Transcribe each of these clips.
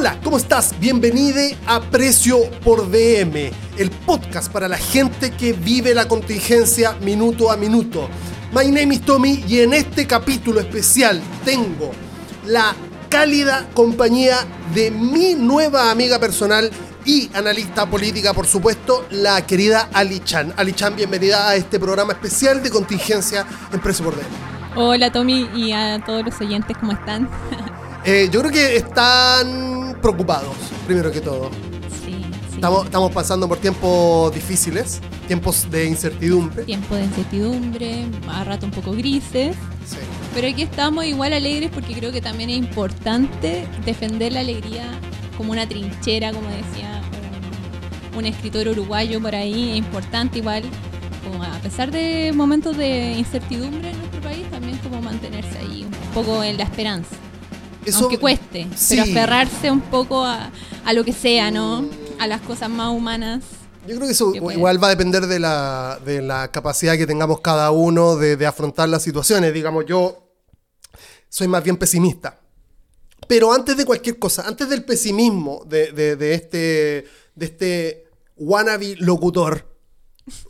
Hola, ¿cómo estás? Bienvenido a Precio por DM, el podcast para la gente que vive la contingencia minuto a minuto. My name is Tommy y en este capítulo especial tengo la cálida compañía de mi nueva amiga personal y analista política, por supuesto, la querida Ali Chan. Ali Chan, bienvenida a este programa especial de contingencia en Precio por DM. Hola Tommy y a todos los oyentes, ¿cómo están? Eh, yo creo que están preocupados, primero que todo. Sí, sí. Estamos, estamos pasando por tiempos difíciles, tiempos de incertidumbre. Tiempo de incertidumbre, a rato un poco grises, Sí. pero aquí estamos igual alegres porque creo que también es importante defender la alegría como una trinchera, como decía un, un escritor uruguayo por ahí, es importante igual, como a pesar de momentos de incertidumbre en nuestro país, también como mantenerse ahí un poco en la esperanza. Eso, aunque cueste, sí. pero aferrarse un poco a, a lo que sea, ¿no? A las cosas más humanas. Yo creo que eso que puede. igual va a depender de la, de la capacidad que tengamos cada uno de, de afrontar las situaciones. Digamos, yo soy más bien pesimista. Pero antes de cualquier cosa, antes del pesimismo de, de- de este, de este wannabe locutor,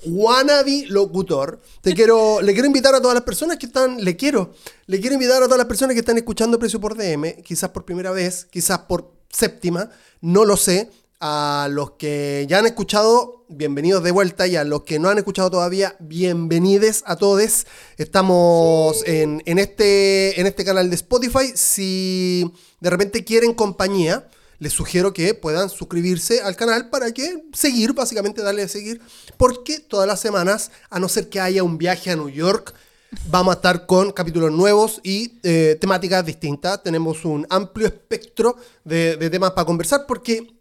wannabe locutor, te quiero, le quiero invitar a todas las personas que están, le quiero, le quiero invitar a todas las personas que están escuchando Precio por DM, quizás por primera vez, quizás por séptima, no lo sé. A los que ya han escuchado, bienvenidos de vuelta. Y a los que no han escuchado todavía, bienvenides a todos. Estamos en, en este, en este canal de Spotify. Si de repente quieren compañía, les sugiero que puedan suscribirse al canal para que seguir, básicamente darle a seguir. Porque todas las semanas, a no ser que haya un viaje a New York, Vamos a estar con capítulos nuevos y eh, temáticas distintas. Tenemos un amplio espectro de, de temas para conversar porque,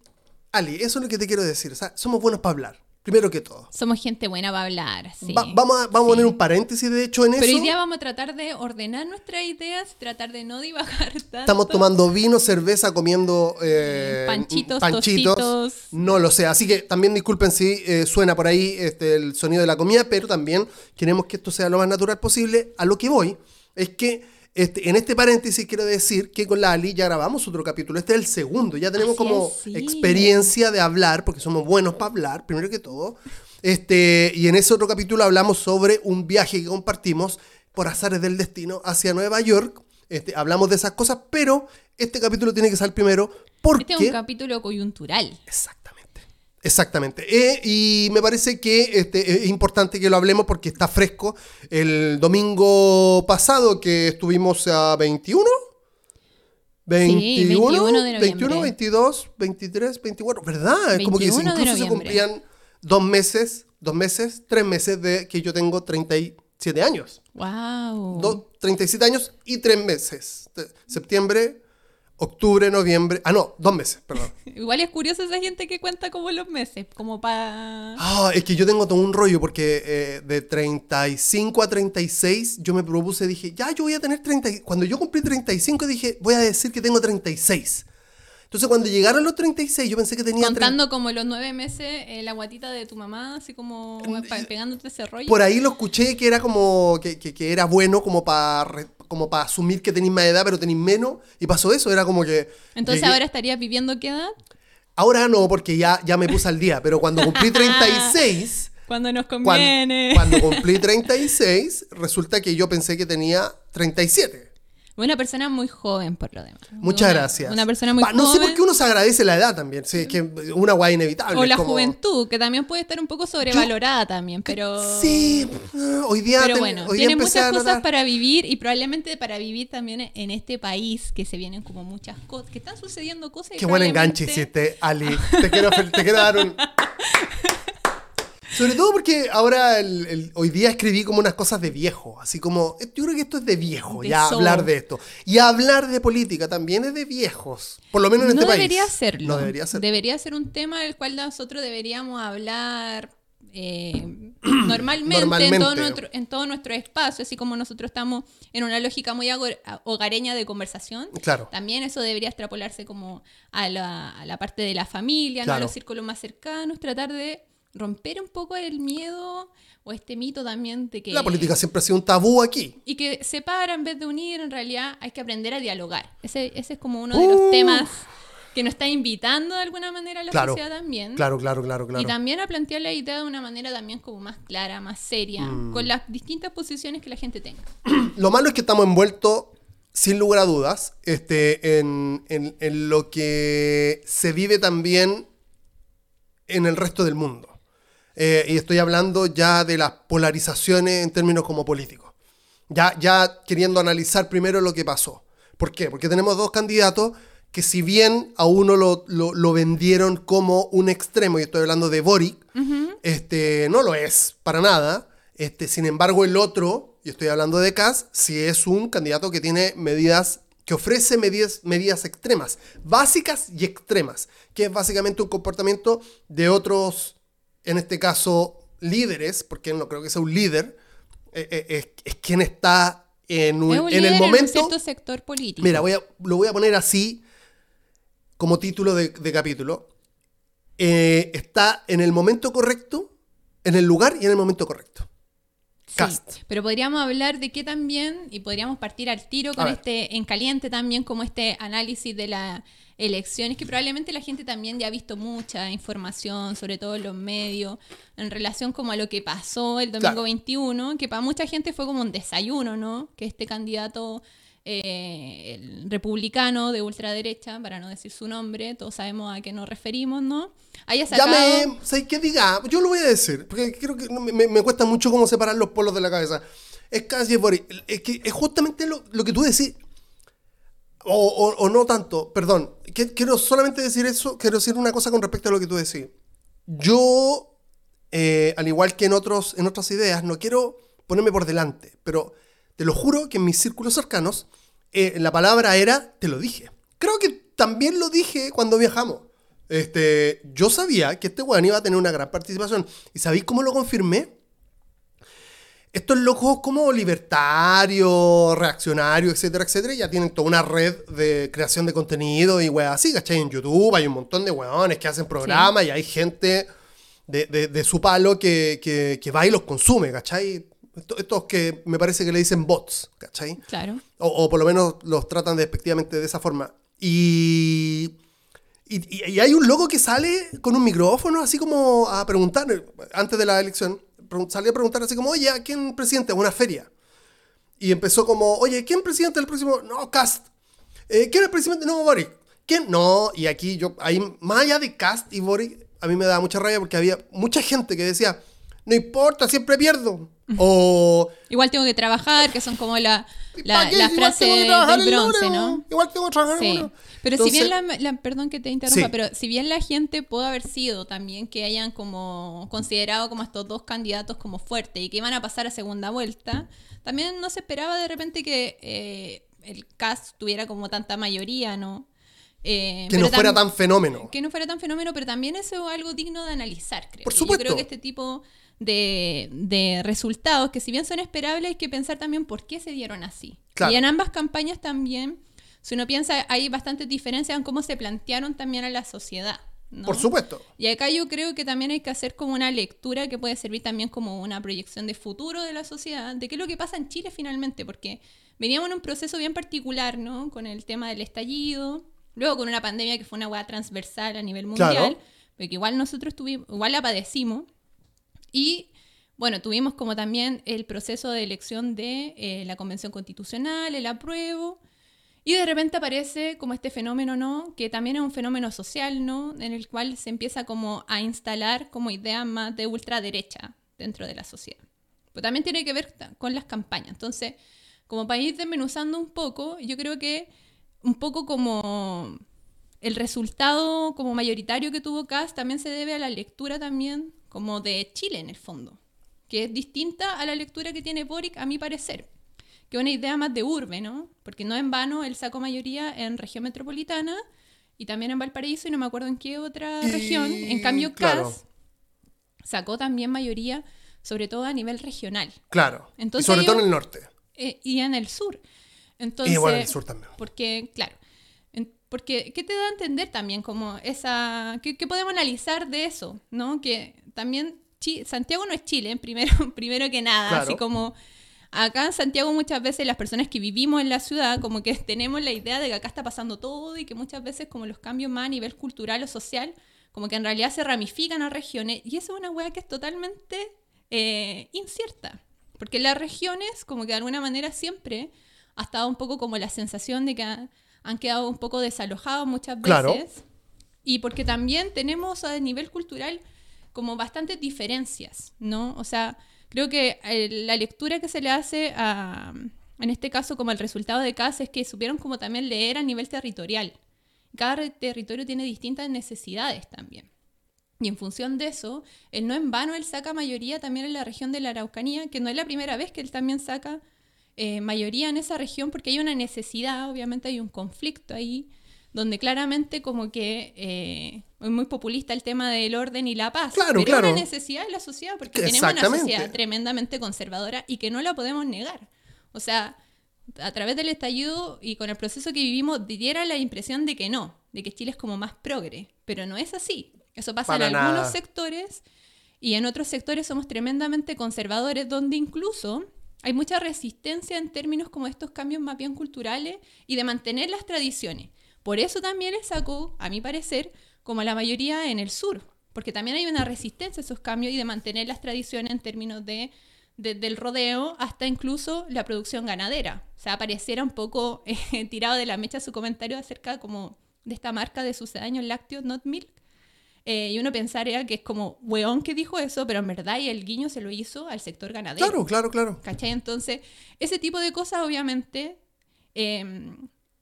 Ali, eso es lo que te quiero decir. o sea, somos buenos para hablar, primero que todo. Somos gente buena para hablar, sí. Va- vamos a, vamos a poner un paréntesis, de hecho, en Pero eso. hoy día vamos a tratar de ordenar nuestras ideas, tratar de no divagar tanto. Estamos tomando vino, cerveza, comiendo eh, Panchitos, tostitos. No lo sé. Así que también disculpen si eh, suena por ahí este, el sonido de la comida, pero también queremos que esto sea lo más natural posible. A lo que voy es que este, en este paréntesis quiero decir que con la Ali ya grabamos otro capítulo. Este es el segundo. Ya tenemos Así como es, sí. experiencia de hablar, porque somos buenos para hablar, primero que todo. Este, y en ese otro capítulo hablamos sobre un viaje que compartimos por azares del destino hacia Nueva York. Este, hablamos de esas cosas, pero este capítulo tiene que ser primero porque... Este es un capítulo coyuntural. Exactamente. Exactamente. Eh, y me parece que este, es importante que lo hablemos porque está fresco. El domingo pasado que estuvimos a 21. 21, 21 de noviembre. 21, 22, 23, 24, ¿verdad? Es como que 21 de incluso se cumplían dos meses, dos meses, tres meses de que yo tengo 37 años. Wow. Dos- 37 años y tres meses. Septiembre, octubre, noviembre. Ah, no, dos meses, perdón. Igual es curioso esa gente que cuenta como los meses, como para... Ah, es que yo tengo todo un rollo porque eh, de 35 a 36 yo me propuse, dije, ya yo voy a tener 30. y- Cuando yo cumplí 35 dije, voy a decir que tengo 36. Entonces cuando llegaron los 36 yo pensé que tenía... Contando como los nueve meses, eh, la guatita de tu mamá, así como pa- pegándote ese rollo. Por ahí lo escuché que era como, que, que- que era bueno como para como para asumir que tenéis más edad pero tenéis menos y pasó eso, era como que... Entonces llegué- ahora estarías viviendo qué edad? Ahora no, porque ya, ya me puse al día, pero cuando cumplí 36... Cuando nos conviene. Cuando, cumplí 36, resulta que yo pensé que tenía 37. Una persona muy joven, por lo demás. Muchas Una- gracias. Una persona muy Pa, No sé joven. por qué uno se agradece la edad también. Sí, es que una guay inevitable. O la como- juventud, que también puede estar un poco sobrevalorada también, pero... Sí, eh, hoy día, Pero ten- bueno, hoy día tiene muchas a cosas para vivir y probablemente para vivir también en este país que se vienen como muchas cosas, que están sucediendo cosas. y Qué buen enganche hiciste, Ali. Te quiero, te quiero dar un... Sobre todo porque ahora, el- el- hoy día escribí como unas cosas de viejo. Así como, yo creo que esto es de viejo, De ya hablar de esto. Y hablar de política también es de viejos. Por lo menos en no este país. debería serlo. No debería ser. Debería ser un tema del cual nosotros deberíamos hablar eh, normalmente, En, todo nuestro, en todo nuestro espacio, así como nosotros estamos en una lógica muy hogareña de conversación. Claro. También eso debería extrapolarse como a la, a la parte de la familia, a los círculos más cercanos, tratar de romper un poco el miedo o este mito también de que... La política siempre ha sido un tabú aquí. Y que separa en vez de unir, en realidad hay que aprender a dialogar. Ese, ese es como uno de los Uh. temas que nos está invitando de alguna manera a la Claro. sociedad también. Claro, claro, claro, claro. Y también a plantear la idea de una manera también como más clara, más seria, Mm. con las distintas posiciones que la gente tenga. Lo malo es que estamos envueltos, sin lugar a dudas, este, en, en- en lo que se vive también en el resto del mundo. Eh, y estoy hablando ya de las polarizaciones en términos como políticos. Ya, ya queriendo analizar primero lo que pasó. ¿Por qué? Porque tenemos dos candidatos que si bien a uno lo, lo- lo vendieron como un extremo, y estoy hablando de Boric, este, no lo es para nada. Este, sin embargo, el otro, y estoy hablando de Kass, sí es un candidato que tiene medidas, que ofrece medidas, medidas extremas, básicas y extremas, que es básicamente un comportamiento de otros, en este caso, líderes, porque no creo que sea un líder, eh, eh, es, es quien está en, un- es un en líder el en un momento. cierto sector político. Mira, voy a- lo voy a poner así como título de, de capítulo. Eh, está en el momento correcto, en el lugar y en el momento correcto. Sí, Cast. Pero podríamos hablar de qué también, y podríamos partir al tiro con este en caliente también, como este análisis de la elección. Es que probablemente la gente también ya ha visto mucha información, sobre todo en los medios, en relación como a lo que pasó el domingo Claro. 21, que para mucha gente fue como un desayuno, ¿no? Que este candidato eh, el republicano de ultraderecha, para no decir su nombre, todos sabemos a qué nos referimos, ¿no? Haya Ya sacado... me. ¿Sabes qué diga? Yo lo voy a decir, porque creo que me, me- cuesta mucho cómo separar los polos de la cabeza. Es casi. Es que es justamente lo, lo que tú decís. O, o- o no tanto, perdón. Quiero solamente decir eso, quiero decir una cosa con respecto a lo que tú decís. Yo, eh, al igual que en, otros, en otras ideas, no quiero ponerme por delante, pero te lo juro que en mis círculos cercanos eh, la palabra era, te lo dije. Creo que también lo dije cuando viajamos. Este, yo sabía que este weón iba a tener una gran participación. ¿Y sabéis cómo lo confirmé? Estos locos como libertarios, reaccionarios, etcétera, etcétera, ya tienen toda una red de creación de contenido y weas así, ¿cachai? En YouTube hay un montón de weones que hacen programas y hay gente de, de- de su palo que, que- que va y los consume, ¿cachai? Esto- Estos que me parece que le dicen bots, ¿cachai? Claro. O, o por lo menos los tratan despectivamente de esa forma. Y- y hay un loco que sale con un micrófono así como a preguntar, antes de la elección, salió a preguntar así como, oye, ¿a quién presidente? Una feria. Y empezó como, oye, ¿quién presidente del próximo? No, Cast. Eh, ¿Quién es el presidente? No, Boric. ¿Quién? No, y aquí yo, ahí, más allá de Cast y Boric, a mí me daba mucha rabia porque había mucha gente que decía, no importa, siempre pierdo. O, Igual tengo que trabajar, que son como la, la, la frase del el bronce, ¿no? Igual tengo que trabajar Sí. Pero Entonces- si bien la, la- perdón que te interrumpa, Sí. pero si bien la gente pudo haber sido también que hayan como considerado como estos dos candidatos como fuertes y que iban a pasar a segunda vuelta, también no se esperaba de repente que eh, el CAS tuviera como tanta mayoría, ¿no? Eh, que no fuera tan fenómeno. que no fuera tan fenómeno, pero también eso es algo digno de analizar, creo. Por Yo supuesto. creo que este tipo de, de resultados, que si bien son esperables, hay que pensar también por qué se dieron así. Claro. Y en ambas campañas también, si uno piensa, hay bastantes diferencias en cómo se plantearon también a la sociedad. ¿no? Por supuesto. Y acá yo creo que también hay que hacer como una lectura que puede servir también como una proyección de futuro de la sociedad, de qué es lo que pasa en Chile finalmente, porque veníamos en un proceso bien particular, ¿no? Con el tema del estallido, luego con una pandemia que fue una hueá transversal a nivel mundial, Claro. pero que igual nosotros tuvimos, igual la padecimos, y bueno, tuvimos como también el proceso de elección de eh, la Convención Constitucional, el apruebo, y de repente aparece como este fenómeno, ¿no? Que también es un fenómeno social, ¿no? En el cual se empieza como a instalar como idea más de ultraderecha dentro de la sociedad. Pero también tiene que ver con las campañas. Entonces, como para ir desmenuzando un poco, yo creo que un poco como el resultado como mayoritario que tuvo Kass también se debe a la lectura también como de Chile en el fondo, que es distinta a la lectura que tiene Boric a mi parecer, que es una idea más de urbe, ¿no? Porque no en vano él sacó mayoría en región metropolitana y también en Valparaíso y no me acuerdo en qué otra Y- región. En cambio, Kass claro. sacó también mayoría, sobre todo a nivel regional Claro. Entonces y sobre todo en el norte. eh, y en el sur. Entonces, y bueno, en el sur también. porque, claro, en- porque, ¿qué te da a entender también como esa, qué, qué podemos analizar de eso, ¿no? Que también Santiago no es Chile, primero, primero que nada, Claro. así como acá en Santiago muchas veces las personas que vivimos en la ciudad como que tenemos la idea de que acá está pasando todo y que muchas veces como los cambios más a nivel cultural o social, como que en realidad se ramifican a regiones y eso es una hueá que es totalmente eh, incierta. Porque las regiones como que de alguna manera siempre ha estado un poco como la sensación de que han quedado un poco desalojados muchas veces. Y porque también tenemos a nivel cultural como bastantes diferencias, ¿no? O sea, creo que eh, la lectura que se le hace a, en este caso como el resultado de CAS es que supieron como también leer a nivel territorial. Cada territorio tiene distintas necesidades también. Y en función de eso, él no en vano él saca mayoría también en la región de la Araucanía, que no es la primera vez que él también saca eh, mayoría en esa región porque hay una necesidad, obviamente hay un conflicto ahí donde claramente como que eh, es muy populista el tema del orden y la paz. Claro, pero claro. es una necesidad de la sociedad, porque tenemos una sociedad tremendamente conservadora y que no la podemos negar. O sea, a través del estallido y con el proceso que vivimos, diera la impresión de que no, de que Chile es como más progre, pero no es así. Eso pasa en algunos sectores y en otros sectores somos tremendamente conservadores, donde incluso hay mucha resistencia en términos como estos cambios más bien culturales y de mantener las tradiciones. Por eso también le sacó, a mi parecer, como la mayoría en el sur, porque también hay una resistencia a esos cambios y de mantener las tradiciones en términos de, del rodeo hasta incluso la producción ganadera. O sea, pareciera un poco eh, tirado de la mecha su comentario acerca como de esta marca de sucedáneos lácteos Not Milk. Eh, y uno pensaría que es como weón que dijo eso, pero en verdad y el guiño se lo hizo al sector ganadero. Claro, claro, claro. ¿Cachai? Entonces, ese tipo de cosas obviamente eh,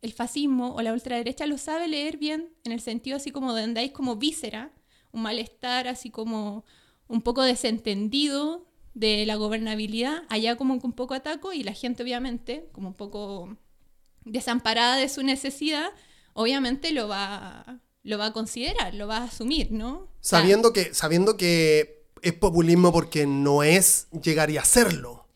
el fascismo o la ultraderecha lo sabe leer bien, en el sentido así como de andáis como víscera, un malestar así como un poco desentendido de la gobernabilidad, allá como un poco ataco y la gente obviamente como un poco desamparada de su necesidad, obviamente lo va, lo va a considerar, lo va a asumir, ¿no? Sabiendo, que, sabiendo que es populismo porque no es llegar y hacerlo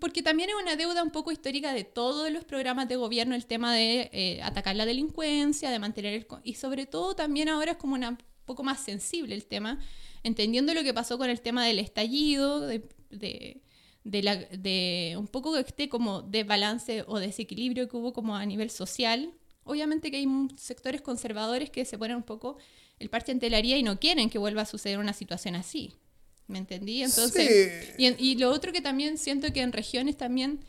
porque también es una deuda un poco histórica de todos los programas de gobierno el tema de eh, atacar la delincuencia, de mantener el... Y sobre todo también ahora es como un poco más sensible el tema, entendiendo lo que pasó con el tema del estallido, de, de, la, de un poco este como desbalance o desequilibrio que hubo como a nivel social. Obviamente que hay sectores conservadores que se ponen un poco el parche en telaría y no quieren que vuelva a suceder una situación así. ¿Me entendí? Entonces, y, lo otro que también siento que en regiones también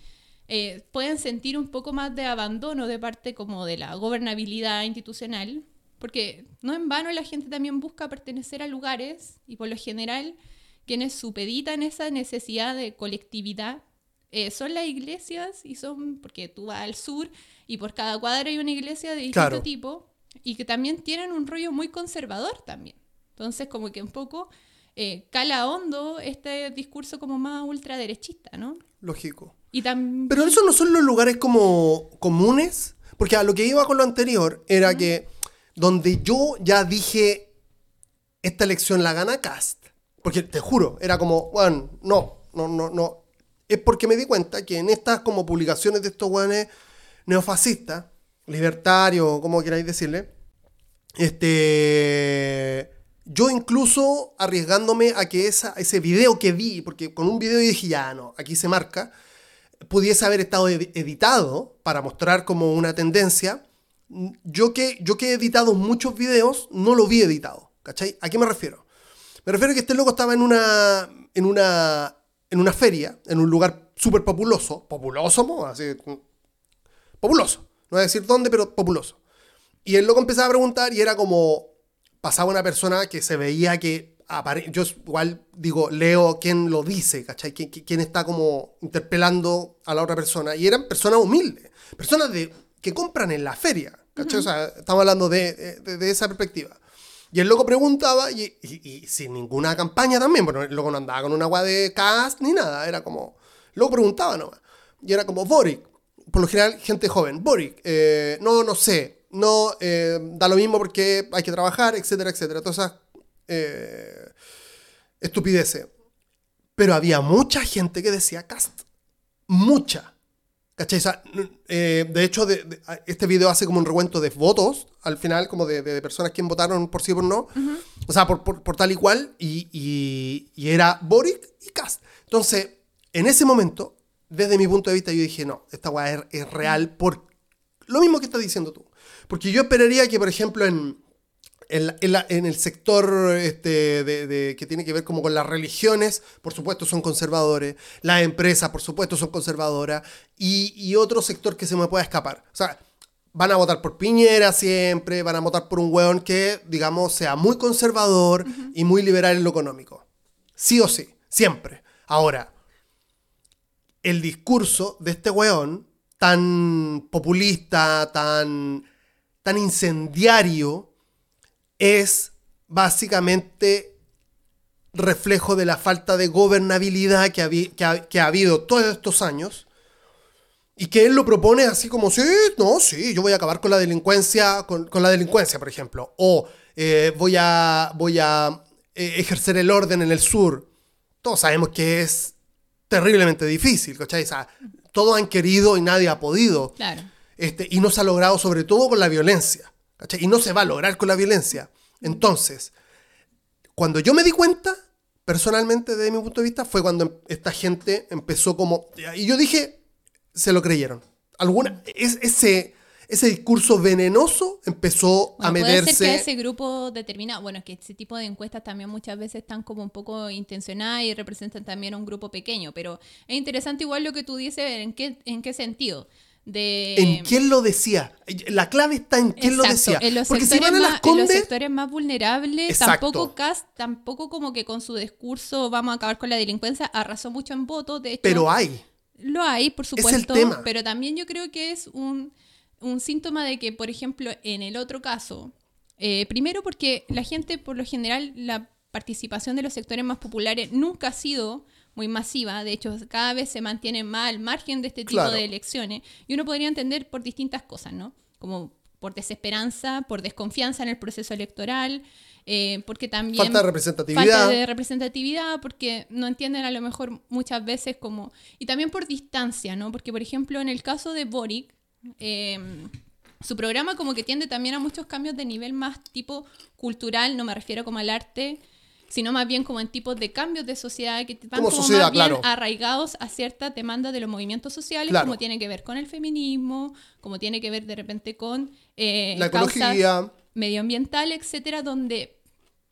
eh, pueden sentir un poco más de abandono de parte como de la gobernabilidad institucional, porque no en vano la gente también busca pertenecer a lugares y por lo general quienes supeditan esa necesidad de colectividad eh, son las iglesias y son, porque tú vas al sur y por cada cuadra hay una iglesia de distinto tipo y que también tienen un rollo muy conservador también. Entonces como que un poco eh, cala hondo este discurso como más ultraderechista, ¿no? Lógico. Y Pero esos no son los lugares como comunes, porque a lo que iba con lo anterior era que donde yo ya dije, esta elección la gana Cast, porque te juro, era como, bueno, no, no, no, no. Es porque me di cuenta que en estas como publicaciones de estos guanes neofascistas, libertarios, como queráis decirle, este yo incluso arriesgándome a que esa, ese video que vi, porque con un video dije, ya no, aquí se marca, pudiese haber estado editado para mostrar como una tendencia. Yo que, yo que he editado muchos videos, no lo vi editado. ¿Cachai? ¿A qué me refiero? Me refiero a que este loco estaba en una, en una, en una feria, en un lugar súper populoso. Populoso, Así, populoso. No voy a decir dónde, pero populoso. Y el loco empezaba a preguntar y era como, pasaba una persona que se veía que yo igual digo, leo quién lo dice, ¿cachai? ¿Quién, está como interpelando a la otra persona. Y eran personas humildes, personas de, que compran en la feria, ¿cachai? O sea, estamos hablando de, esa perspectiva. Y el loco preguntaba, y, sin ninguna campaña también, bueno, el loco no andaba con una agua de cast ni nada, era como, el loco preguntaba nomás. Y era como, Boric, por lo general, gente joven, Boric, eh, no, no sé, no eh, da lo mismo porque hay que trabajar, etcétera, etcétera. Todas esas eh, estupideces. Pero había mucha gente que decía cast. Mucha. ¿Cachai? Eh, de hecho, este video hace como un recuento de votos al final, como de, personas que votaron por sí o por no. O sea, por, por, tal y cual. Y, y, y, era Boric y Cast. Entonces, en ese momento, desde mi punto de vista, yo dije, no, esta weá es, es real por lo mismo que estás diciendo tú. Porque yo esperaría que, por ejemplo, en, en, el sector este, de, que tiene que ver como con las religiones, por supuesto son conservadores, las empresas, por supuesto, son conservadoras, y otro sector que se me pueda escapar. O sea, van a votar por Piñera siempre, van a votar por un weón que, digamos, sea muy conservador y muy liberal en lo económico. Sí o sí, siempre. Ahora, el discurso de este weón, tan populista, tan, tan incendiario, es básicamente reflejo de la falta de gobernabilidad que, ha, habido todos estos años y que él lo propone así como, sí, no, sí, yo voy a acabar con la delincuencia, con, la delincuencia, por ejemplo, o eh, voy a, voy a eh, ejercer el orden en el sur. Todos sabemos que es terriblemente difícil, ¿cachai? Todos han querido y nadie ha podido. Claro. Este, y no se ha logrado sobre todo con la violencia. ¿cachai? Y no se va a lograr con la violencia. Entonces, cuando yo me di cuenta, personalmente, desde mi punto de vista, fue cuando esta gente empezó como... Y yo dije, se lo creyeron. Alguna, es, ese, ese discurso venenoso empezó a Bueno, puede meterse... ser que ese grupo determinado, bueno, es que ese tipo de encuestas también muchas veces están como un poco intencionadas y representan también a un grupo pequeño, pero es interesante igual lo que tú dices, en qué, en qué sentido. De, ¿En quién lo decía? La clave está en quién lo decía. En los, Porque si van a las en los condes... sectores más vulnerables, Exacto. tampoco Cast, tampoco como que con su discurso vamos a acabar con la delincuencia, arrasó mucho en votos, de hecho, Pero hay. lo hay, por el supuesto, tema. pero también yo creo que es un, un síntoma de que, por ejemplo, en el otro caso, eh, primero porque la gente, por lo general, la participación de los sectores más populares nunca ha sido muy masiva, de hecho cada vez se mantiene más al margen de este tipo Claro. de elecciones, y uno podría entender por distintas cosas, ¿no? Como por desesperanza, por desconfianza en el proceso electoral, eh, porque también... Falta de representatividad. Falta de representatividad, porque no entienden a lo mejor muchas veces como... Y también por distancia, ¿no? Porque, por ejemplo, en el caso de Boric, eh, su programa como que tiende también a muchos cambios de nivel más tipo cultural, no me refiero como al arte, sino más bien como en tipos de cambios de sociedad que van Como como, sociedad, más bien claro. arraigados a ciertas demandas de los movimientos sociales, Claro. como tiene que ver con el feminismo, como tiene que ver de repente con eh, La causas ecología. medioambientales, etcétera, donde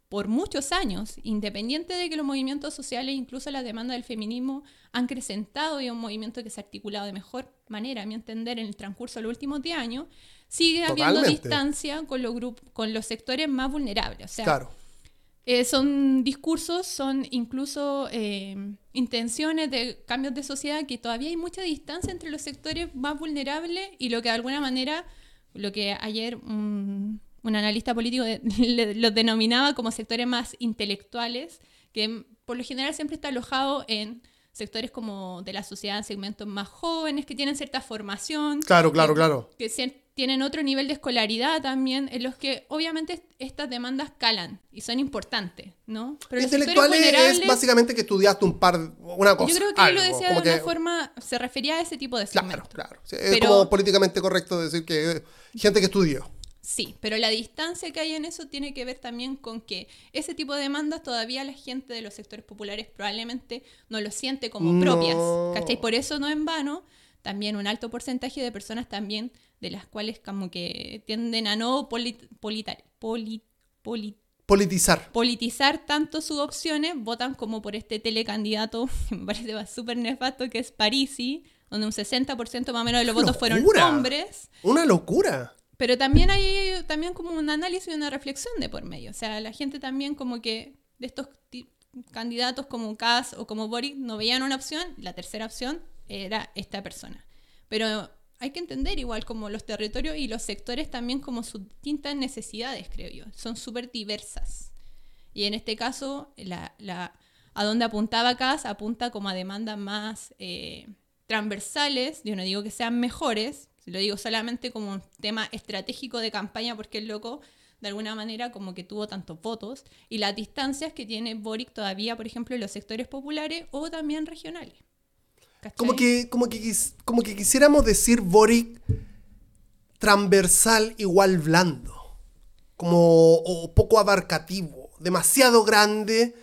por muchos años, independiente de que los movimientos sociales, incluso la demanda del feminismo, han acrecentado y es un movimiento que se ha articulado de mejor manera, a mi entender, en el transcurso de los últimos 10 años, sigue habiendo distancia con los, grupos, con los sectores más vulnerables. O sea, Claro. Eh, son discursos, son incluso eh, intenciones de cambios de sociedad que todavía hay mucha distancia entre los sectores más vulnerables y lo que de alguna manera, lo que ayer un, un analista político de- le- los denominaba como sectores más intelectuales, que por lo general siempre está alojado en sectores como de la sociedad, segmentos más jóvenes que tienen cierta formación, Claro, claro, que- claro. que tienen otro nivel de escolaridad también, en los que obviamente est- estas demandas calan y son importantes, ¿no? Pero Intelectuales es básicamente que estudiaste un par, una cosa. yo creo que él lo decía de una que- forma, se refería a ese tipo de Claro, segmentos. claro. Sí, es Pero- como políticamente correcto decir que gente que estudió. Sí, pero la distancia que hay en eso tiene que ver también con que ese tipo de demandas todavía la gente de los sectores populares probablemente no lo siente como No. propias. ¿Cachai? Por eso no en vano, también un alto porcentaje de personas también de las cuales como que tienden a no polit- politar- Politizar. politizar tanto sus opciones, votan como por este telecandidato, que me parece súper nefasto, que es Parisi, donde un 60% más o menos de los ¡Qué votos fueron hombres. Una locura. Pero también hay también como un análisis y una reflexión de por medio. O sea, la gente también como que de estos candidatos como Kass o como Boric no veían una opción, la tercera opción era esta persona. Pero hay que entender igual como los territorios y los sectores también como sus distintas necesidades, creo yo. Son súper diversas. Y en este caso, la, a donde apuntaba Kass apunta como a demandas más eh, transversales. Yo no digo que sean mejores, lo digo solamente como un tema estratégico de campaña porque el loco de alguna manera como que tuvo tantos votos y las distancias que tiene Boric todavía, por ejemplo, en los sectores populares o también regionales. Como que, como, que, como que quisiéramos decir Boric transversal igual blando. Como o poco abarcativo. Demasiado grande.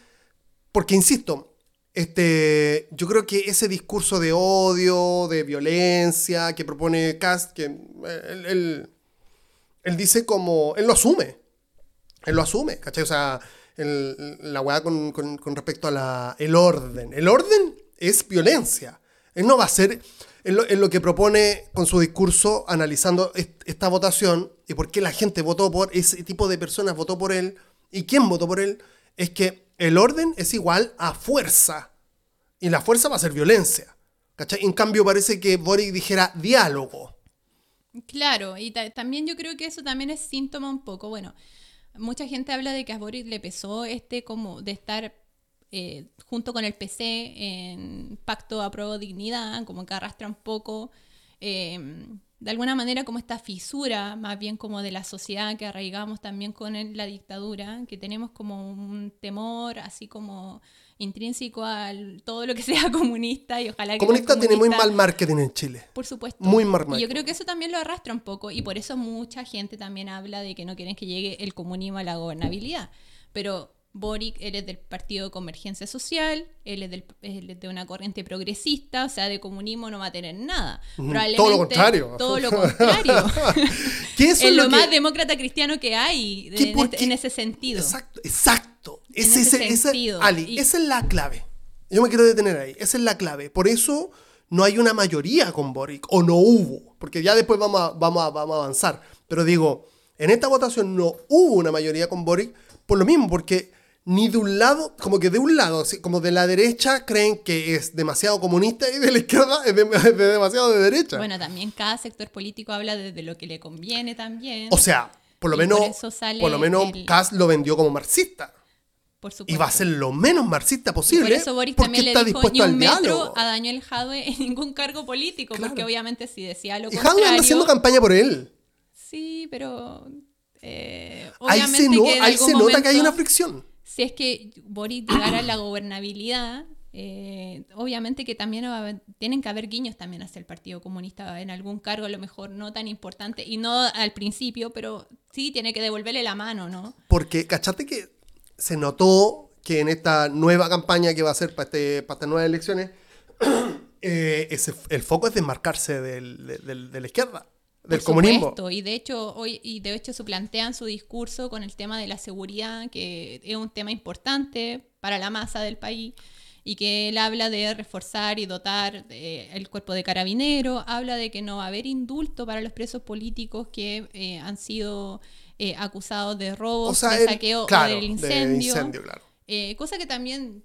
Porque, insisto, este, yo creo que ese discurso de odio, de violencia que propone Cast, que él, él- él dice como, él lo asume, él lo asume, ¿cachai? O sea, la weá con, con- con respecto a la, el orden. El orden es violencia. Él no va a ser, en lo, que propone con su discurso, analizando est- esta votación y por qué la gente votó por ese tipo de personas, votó por él y quién votó por él, es que el orden es igual a fuerza. Y la fuerza va a ser violencia. ¿Cachai? En cambio, parece que Boric dijera diálogo. Claro, y ta- también yo creo que eso también es síntoma un poco, bueno, mucha gente habla de que a Boris le pesó este como de estar eh, junto con el PC en pacto a prueba de dignidad, como que arrastra un poco, eh, de alguna manera como esta fisura, más bien como de la sociedad que arraigamos también con el- la dictadura, que tenemos como un temor así como intrínseco a todo lo que sea comunista y ojalá que los Comunista tiene muy mal marketing en Chile. por supuesto. Muy mal Y yo marketing. creo que eso también lo arrastra un poco y por eso mucha gente también habla de que no quieren que llegue el comunismo a la gobernabilidad. Pero Boric, él es del Partido de Convergencia Social, él es, del- él es de una corriente progresista, o sea, de comunismo no va a tener nada. Probablemente todo lo contrario. Todo lo contrario. Eso es lo, que- más demócrata cristiano que hay en, este- en ese sentido. Exacto, exacto. En Ese- ese ese- ese- sentido. Ali, Y- esa es la clave. Yo me quiero detener ahí. Esa es la clave. Por eso no hay una mayoría con Boric, o no hubo, porque ya después vamos a, vamos a, vamos a avanzar. Pero digo, en esta votación no hubo una mayoría con Boric por lo mismo, porque ni de un lado, como que de un lado, como de la derecha creen que es demasiado comunista y de la izquierda es de- es de demasiado de derecha. Bueno, también cada sector político habla de, de lo que le conviene también. o sea, por lo Y menos, por lo menos el- Kass lo vendió como marxista. por Y supuesto. va a ser lo menos marxista Y posible. por eso Boris porque también le está dijo dispuesto ni un al metro diálogo. a Daniel Jadwe en ningún cargo político, Claro. porque obviamente si decía lo Y Jadwe contrario... anda haciendo campaña por él. Sí, pero... eh, Ahí se, no- ahí nota que hay una fricción. Si es que Boris llegara a la gobernabilidad, eh, obviamente que también va tienen que haber guiños también hacia el Partido Comunista en algún cargo, a lo mejor no tan importante, y no al principio, pero sí tiene que devolverle la mano, ¿no? Porque, ¿cachate que se notó que en esta nueva campaña que va a hacer para, este, para estas nuevas elecciones, eh, ese- el foco es desmarcarse del- de, del- de la izquierda, del Por comunismo. supuesto, y de hecho hoy y de hecho se plantean su discurso con el tema de la seguridad, que es un tema importante para la masa del país y que él habla de reforzar y dotar eh, el cuerpo de carabineros, habla de que no va a haber indulto para los presos políticos que eh, han sido eh, acusados de robos, O sea, de saqueo claro, o del de incendio. claro. Eh, cosa que también,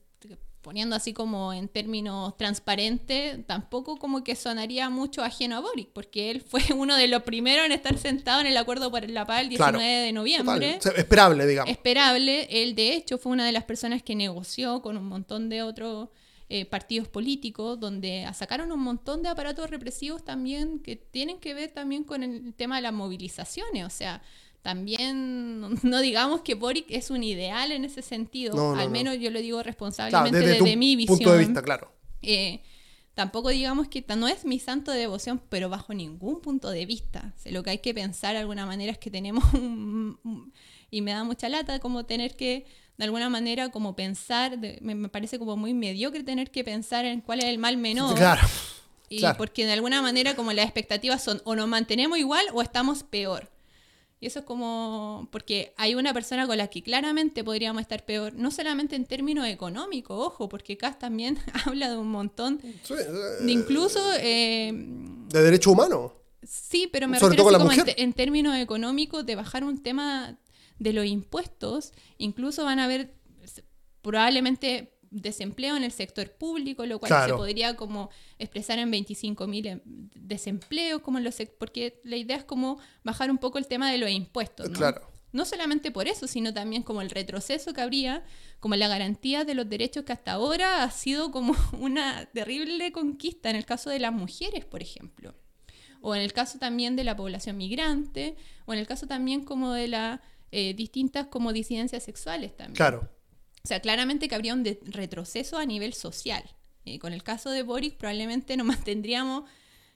poniendo así como en términos transparentes, tampoco como que sonaría mucho ajeno a Boric, porque él fue uno de los primeros en estar sentado en el acuerdo por la paz el 19 Claro. de noviembre. Total, esperable, digamos. Esperable, él de hecho fue una de las personas que negoció con un montón de otros eh, partidos políticos, donde sacaron un montón de aparatos represivos también que tienen que ver también con el tema de las movilizaciones, o sea, también no digamos que Boric es un ideal en ese sentido, No, no, al no. menos yo lo digo Claro, responsablemente desde desde, tu mi visión. punto de vista, claro. Eh, tampoco digamos que no es mi santo de devoción, pero bajo ningún punto de vista. O sea, lo que hay que pensar de alguna manera es que tenemos un, un- y me da mucha lata como tener que de alguna manera como pensar, de- me, me parece como muy mediocre tener que pensar en cuál es el mal menor. Claro. Y claro. porque de alguna manera como las expectativas son o nos mantenemos igual o estamos peor. Y eso es como, porque hay una persona con la que claramente podríamos estar peor, no solamente en términos económicos, ojo, porque Cass también habla de un montón, Sí, de eh, incluso, eh, de derechos humanos. sí, pero me Sobre refiero todo así con la como en, en términos económicos de bajar un tema de los impuestos, incluso van a haber probablemente desempleo en el sector público, lo cual Claro. se podría como expresar en 25.000 em- desempleos, como en los porque la idea es como bajar un poco el tema de los impuestos, ¿no? Claro. No solamente por eso, sino también como el retroceso que habría, como la garantía de los derechos que hasta ahora ha sido como una terrible conquista en el caso de las mujeres, por ejemplo. O en el caso también de la población migrante, o en el caso también como de las eh, distintas como disidencias sexuales también. Claro. O sea, claramente que habría un retroceso a nivel social. Eh, con el caso de Boris probablemente nos mantendríamos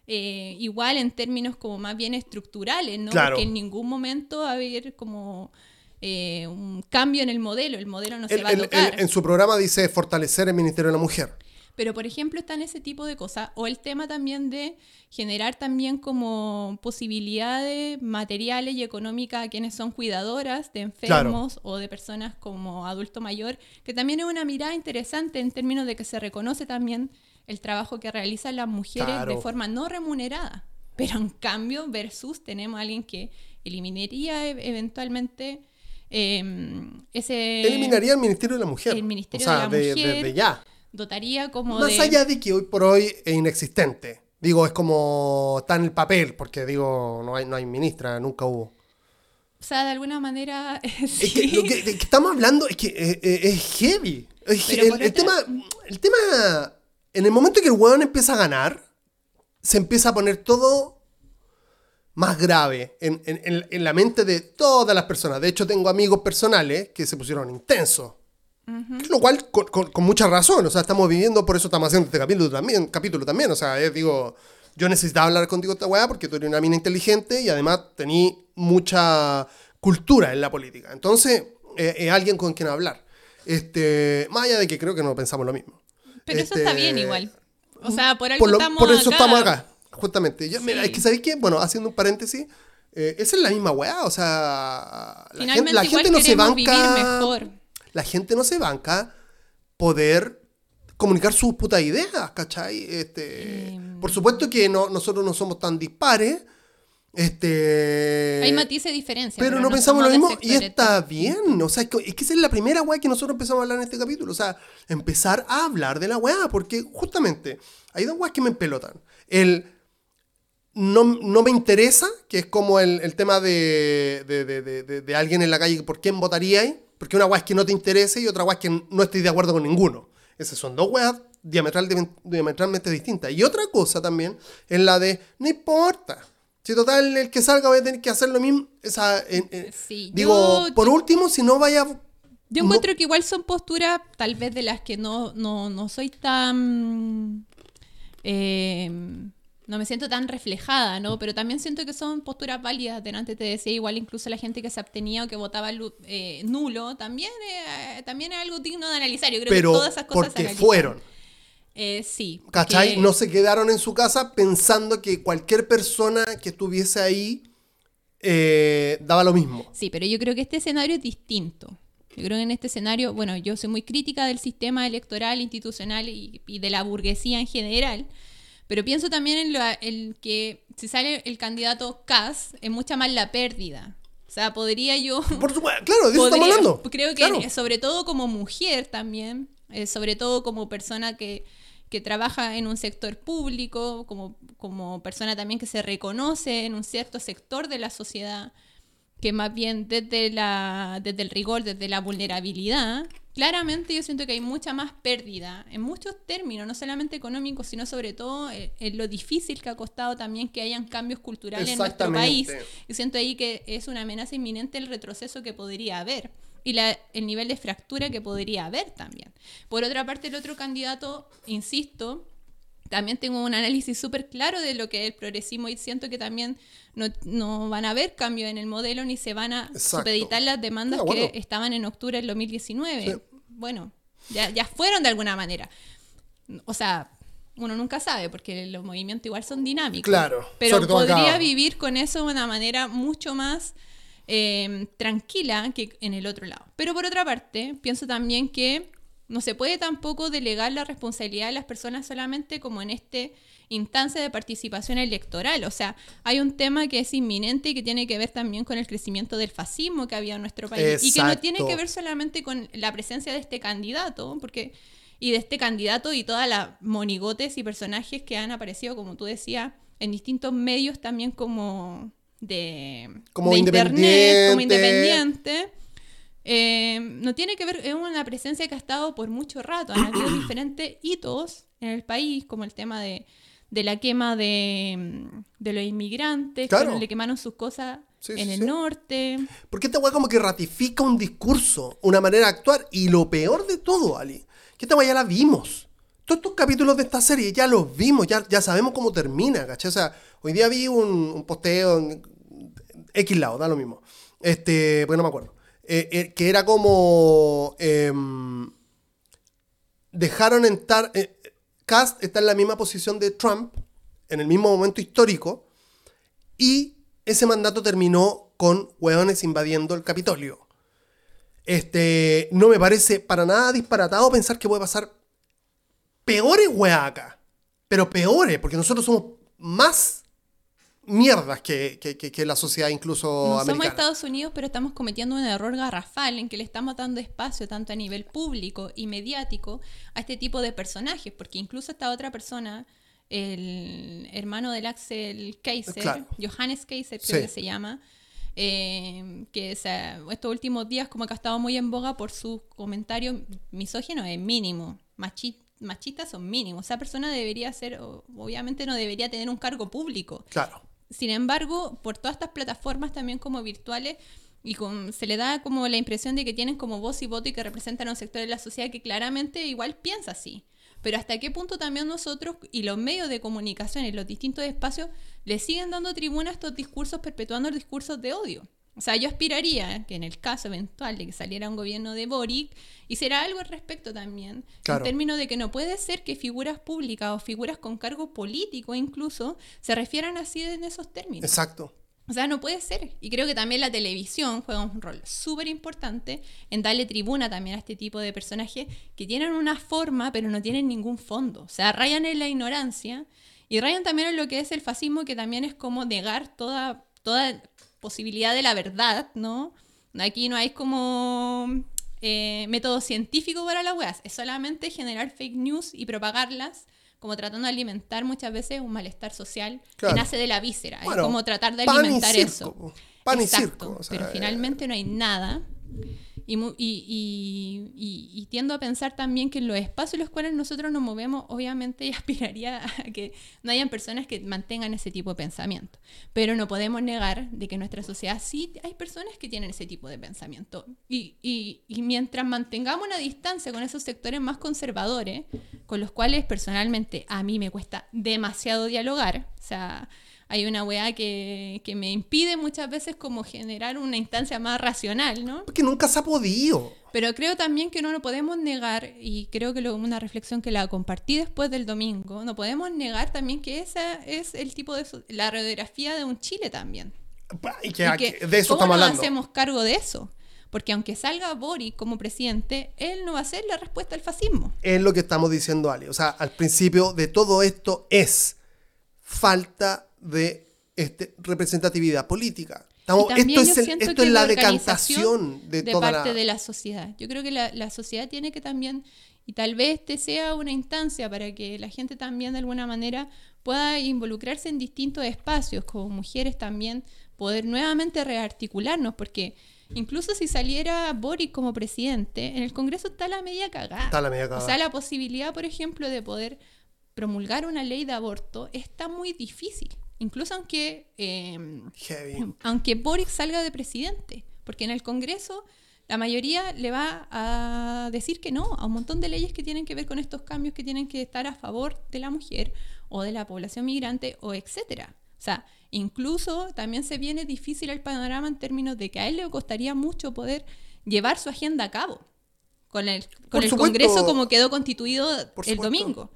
eh, igual en términos como más bien estructurales, ¿no? Claro. Porque en ningún momento va a haber como eh, un cambio en el modelo, el modelo no se va a tocar. en su programa dice fortalecer el Ministerio de la Mujer. Pero, por ejemplo, están ese tipo de cosas. O el tema también de generar también como posibilidades materiales y económicas a quienes son cuidadoras de enfermos o de personas como adulto mayor, que también es una mirada interesante en términos de que se reconoce también el trabajo que realizan las mujeres Claro. de forma no remunerada. Pero en cambio, versus tenemos a alguien que eliminaría e- eventualmente eh, ese... Eliminaría el Ministerio de la Mujer. El Ministerio o sea, de la Mujer. de ya. Dotaría como Más de... allá de que hoy por hoy es inexistente. Digo, es como está en el papel, porque digo, no hay, no hay ministra, nunca hubo. O sea, de alguna manera. Es que lo que, estamos hablando es que eh, eh, es heavy. Es el, tema, el tema, en el momento que el hueón empieza a ganar, se empieza a poner todo más grave en, en- en- en la mente de todas las personas. De hecho, tengo amigos personales que se pusieron intensos. Lo cual, con, con- con mucha razón. O sea, estamos viviendo, por eso estamos haciendo este capítulo también. Capítulo también. O sea, eh, digo, yo necesitaba hablar contigo esta weá porque tú eres una mina inteligente y además tení mucha cultura en la política. Entonces, eh, es alguien con quien hablar. Este, más allá de que creo que no pensamos lo mismo. Pero eso está Este, bien igual. O sea, por algo por, lo- estamos por eso acá. estamos acá, justamente. Yo, mira, es que sabéis que, bueno, haciendo un paréntesis, eh, esa es la misma weá, o sea, la Finalmente, gente, la igual gente no se banca. vivir mejor. La gente no se banca poder comunicar sus putas ideas, ¿cachai? Este, Em. Por supuesto que no, nosotros no somos tan dispares. Este, Hay matices de diferencia. pero, no, pensamos lo mismo y está bien. O sea, es que es que esa es la primera weá que nosotros empezamos a hablar en este capítulo. O sea, empezar a hablar de la weá, porque justamente hay dos weas que me empelotan. El no, no me interesa, que es como el, el tema de, de, de- de- de- de alguien en la calle, ¿por quién votaríais? Porque una weá es que no te interese y otra weá es que no estoy de acuerdo con ninguno. Esas son dos weas diametral, diametralmente distintas. Y otra cosa también es la de, no importa. Si total el que salga va a tener que hacer lo mismo. Esa, en- Sí, digo, yo- por último, si no vaya... Yo no- encuentro que igual son posturas, tal vez de las que no, no, no soy tan. eh, no me siento tan reflejada, ¿no? Pero también siento que son posturas válidas. Delante te decía, igual incluso la gente que se abstenía o que votaba eh, nulo, también, eh, también es algo digno de analizar. Yo creo pero que todas esas cosas se porque analizan. fueron. Eh, sí. ¿Cachai? que- No se quedaron en su casa pensando que cualquier persona que estuviese ahí eh, daba lo mismo. Sí, pero yo creo que este escenario es distinto. Yo creo que en este escenario, bueno, yo soy muy crítica del sistema electoral, institucional y, y de la burguesía en general, pero pienso también en, lo, en que si sale el candidato Kass, es mucha más la pérdida. O sea, podría yo... Por supuesto, claro, de eso podría- estamos hablando. Creo que Claro. sobre todo como mujer también, eh, sobre todo como persona que, que trabaja en un sector público, como, como persona también que se reconoce en un cierto sector de la sociedad, que más bien desde, la, desde el rigor, desde la vulnerabilidad, claramente yo siento que hay mucha más pérdida en muchos términos, no solamente económicos, sino sobre todo en, en lo difícil que ha costado también que hayan cambios culturales en nuestro país. Exactamente. Y siento ahí que es una amenaza inminente el retroceso que podría haber y la- el nivel de fractura que podría haber también. Por otra parte, el otro candidato, insisto, también tengo un análisis súper claro de lo que es el progresismo y siento que también no, no van a haber cambios en el modelo ni se van a Exacto. supeditar las demandas que estaban en octubre del 2019. Sí. Bueno, ya, ya fueron de alguna manera. O sea, uno nunca sabe porque los movimientos igual son dinámicos. Claro, Pero acá. podría vivir con eso de una manera mucho más eh, tranquila que en el otro lado. Pero por otra parte, pienso también que no se puede tampoco delegar la responsabilidad de las personas solamente como en este instancia de participación electoral. O sea, hay un tema que es inminente y que tiene que ver también con el crecimiento del fascismo que había en nuestro país. Y que no tiene que ver solamente con la presencia de este candidato, porque y de este candidato y todas las monigotes y personajes que han aparecido, como tú decías, en distintos medios también como de, Como de internet, como independiente. Eh, no tiene que ver, es una presencia que ha estado por mucho rato. Han habido diferentes hitos en el país, como el tema de, de la quema de, de los inmigrantes, Claro. que le quemaron sus cosas Sí, en sí, el sí. norte. Porque esta weá como que ratifica un discurso, una manera de actuar. Y lo peor de todo, Ali, que esta weá ya la vimos. Todos estos capítulos de esta serie ya los vimos, ya, ya sabemos cómo termina, ¿cachai? O sea, hoy día vi un, un posteo en X lado, da lo mismo. Este, pues no me acuerdo. Eh, eh, que era como... em, dejaron entrar... eh, Cast está en la misma posición de Trump, en el mismo momento histórico, y ese mandato terminó con hueones invadiendo el Capitolio. Este, no me parece para nada disparatado pensar que puede pasar peores weas acá. Pero peores, porque nosotros somos más mierdas que, que- que- que la sociedad incluso No somos. Estados Unidos, pero estamos cometiendo un error garrafal en que le estamos dando espacio tanto a nivel público y mediático a este tipo de personajes, porque incluso esta otra persona, el hermano del Axel Kaiser, Claro. Johannes Kaiser creo Sí. que se llama, eh, que o sea, estos últimos días como que ha estado muy en boga por sus comentarios misóginos, es mínimo, machi- machistas son mínimos. Esa persona debería ser, obviamente no debería tener un cargo público. Claro. Sin embargo, por todas estas plataformas también como virtuales, y con- se le da como la impresión de que tienen como voz y voto y que representan a un sector de la sociedad que claramente igual piensa así. Pero hasta qué punto también nosotros y los medios de comunicación y los distintos espacios le siguen dando tribuna a estos discursos, perpetuando los discursos de odio. O sea, yo aspiraría que en el caso eventual de que saliera un gobierno de Boric, hiciera algo al respecto también, Claro. en términos de que no puede ser que figuras públicas o figuras con cargo político incluso se refieran así en esos términos. Exacto. O sea, no puede ser. Y creo que también la televisión juega un rol súper importante en darle tribuna también a este tipo de personajes que tienen una forma pero no tienen ningún fondo. O sea, rayan en la ignorancia y rayan también en lo que es el fascismo, que también es como negar toda, toda posibilidad de la verdad, ¿no? Aquí no hay como eh, método científico para las weas, es solamente generar fake news y propagarlas como tratando de alimentar muchas veces un malestar social Claro. que nace de la víscera. Bueno, es como tratar de pan y alimentar circo, eso. Pan y Exacto, circo, o sea, pero eh. finalmente no hay nada. Y, y, y- y- tiendo a pensar también que en los espacios en los cuales nosotros nos movemos, obviamente aspiraría a que no hayan personas que mantengan ese tipo de pensamiento. Pero no podemos negar de que en nuestra sociedad sí hay personas que tienen ese tipo de pensamiento. Y- y mientras mantengamos una distancia con esos sectores más conservadores, con los cuales personalmente a mí me cuesta demasiado dialogar, o sea, hay una weá que, que me impide muchas veces como generar una instancia más racional, ¿no? Porque nunca se ha podido. Pero creo también que no lo podemos negar, y creo que lo, una reflexión que la compartí después del domingo, no podemos negar también que esa es el tipo de so- la radiografía de un Chile también. Y que, Y aquí- que, de eso ¿cómo estamos nos hablando. hacemos cargo de eso? Porque aunque salga Boric como presidente, él no va a ser la respuesta al fascismo. Es lo que estamos diciendo, Ali. O sea, al principio de todo esto es falta de este, representatividad política. Estamos- esto es, el- esto es la decantación de, de toda parte la... de la sociedad. Yo creo que la, la sociedad tiene que también, y tal vez este sea una instancia para que la gente también de alguna manera pueda involucrarse en distintos espacios, como mujeres también, poder nuevamente rearticularnos, porque incluso si saliera Boric como presidente, en el Congreso está la media cagada. Está la media O cagada. sea, la posibilidad, por ejemplo, de poder promulgar una ley de aborto está muy difícil. Incluso aunque eh, aunque Boric salga de presidente, porque en el Congreso la mayoría le va a decir que no a un montón de leyes que tienen que ver con estos cambios que tienen que estar a favor de la mujer o de la población migrante o etcétera. O sea, incluso también se viene difícil el panorama en términos de que a él le costaría mucho poder llevar su agenda a cabo con el, con el. Congreso como quedó constituido el domingo.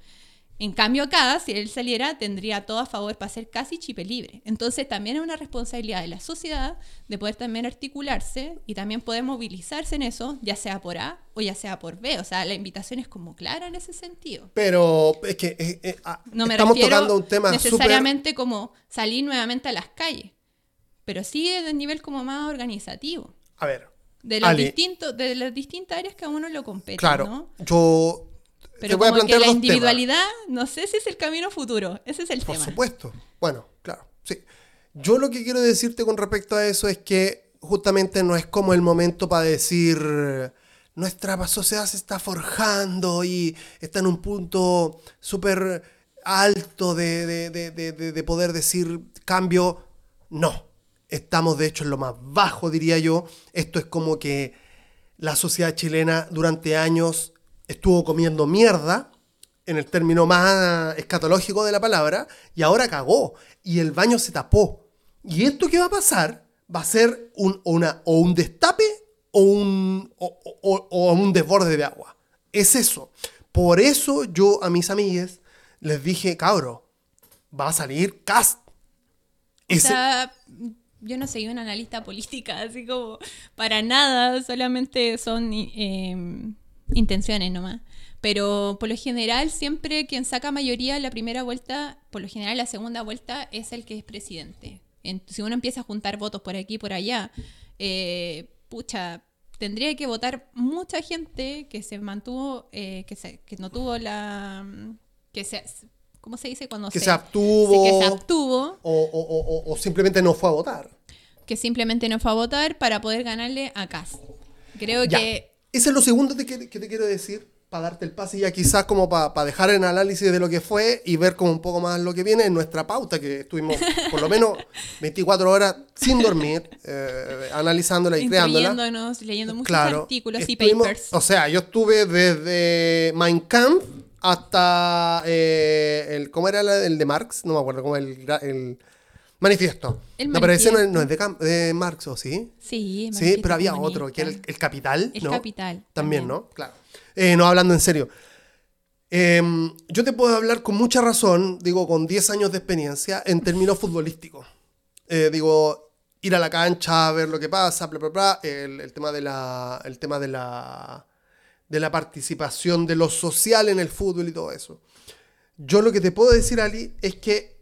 En cambio acá, si él saliera, tendría todo a favor para ser casi chipe libre. Entonces también es una responsabilidad de la sociedad de poder también articularse y también poder movilizarse en eso, ya sea por A o ya sea por B. O sea, la invitación es como clara en ese sentido. Pero es que eh, eh, ah, No me estamos refiero tocando un tema necesariamente como salir nuevamente a las calles, pero sí de nivel como más organizativo. A ver, De, los Ale. distintos, de las distintas áreas que a uno lo compete, claro, ¿no? yo Pero como que la temas. individualidad, no sé si es el camino futuro. Ese es el Por tema. supuesto. Bueno, claro. Sí. Yo lo que quiero decirte con respecto a eso es que justamente no es como el momento para decir nuestra sociedad se está forjando y está en un punto súper alto de- de- de- de poder decir cambio. No. Estamos de hecho en lo más bajo, diría yo. Esto es como que la sociedad chilena durante años estuvo comiendo mierda, en el término más escatológico de la palabra, y ahora cagó, y el baño se tapó. ¿Y esto qué va a pasar? Va a ser un, o una, o un destape o un, o, o- o un desborde de agua. Es eso. Por eso yo a mis amigues les dije, cabro, va a salir cast. O Ese- sea, yo no soy una analista política, así como para nada, solamente son eh, intenciones nomás. Pero por lo general, siempre quien saca mayoría en la primera vuelta, por lo general la segunda vuelta es el que es presidente. En- si uno empieza a juntar votos por aquí y por allá, eh, pucha, tendría que votar mucha gente que se mantuvo, eh, que, se- que no tuvo la... que se, ¿Cómo se dice? Cuando que se abstuvo, sí, que se abstuvo o, o- o- o- o simplemente no fue a votar. que simplemente no fue a votar para poder ganarle a Cas. Creo Ya. que Ese es lo segundo que, te quiero decir, para darte el pase ya quizás como para dejar el análisis de lo que fue y ver como un poco más lo que viene en nuestra pauta, que estuvimos por lo menos 24 horas sin dormir, eh, analizándola y creándola. leyendo muchos Claro. artículos y papers. O sea, yo estuve desde Mein Kampf hasta eh, el, ¿cómo era el de Marx? No me acuerdo, cómo el, el manifiesto. El no, pero ese no es, manifiesto. no es de, Cam- de Marx, ¿o sí? sí, Sí, pero había comunista. otro, que era el, el Capital. El ¿no? Capital, También, también. ¿no? Claro. Eh, no, hablando en serio. Em, yo te puedo hablar con mucha razón, digo, con 10 años de experiencia, en términos futbolísticos. Eh, digo, ir a la cancha, ver lo que pasa, bla, bla, bla. El, el tema de la. El tema de la. de la participación de lo social en el fútbol y todo eso. Yo lo que te puedo decir, Ali, es que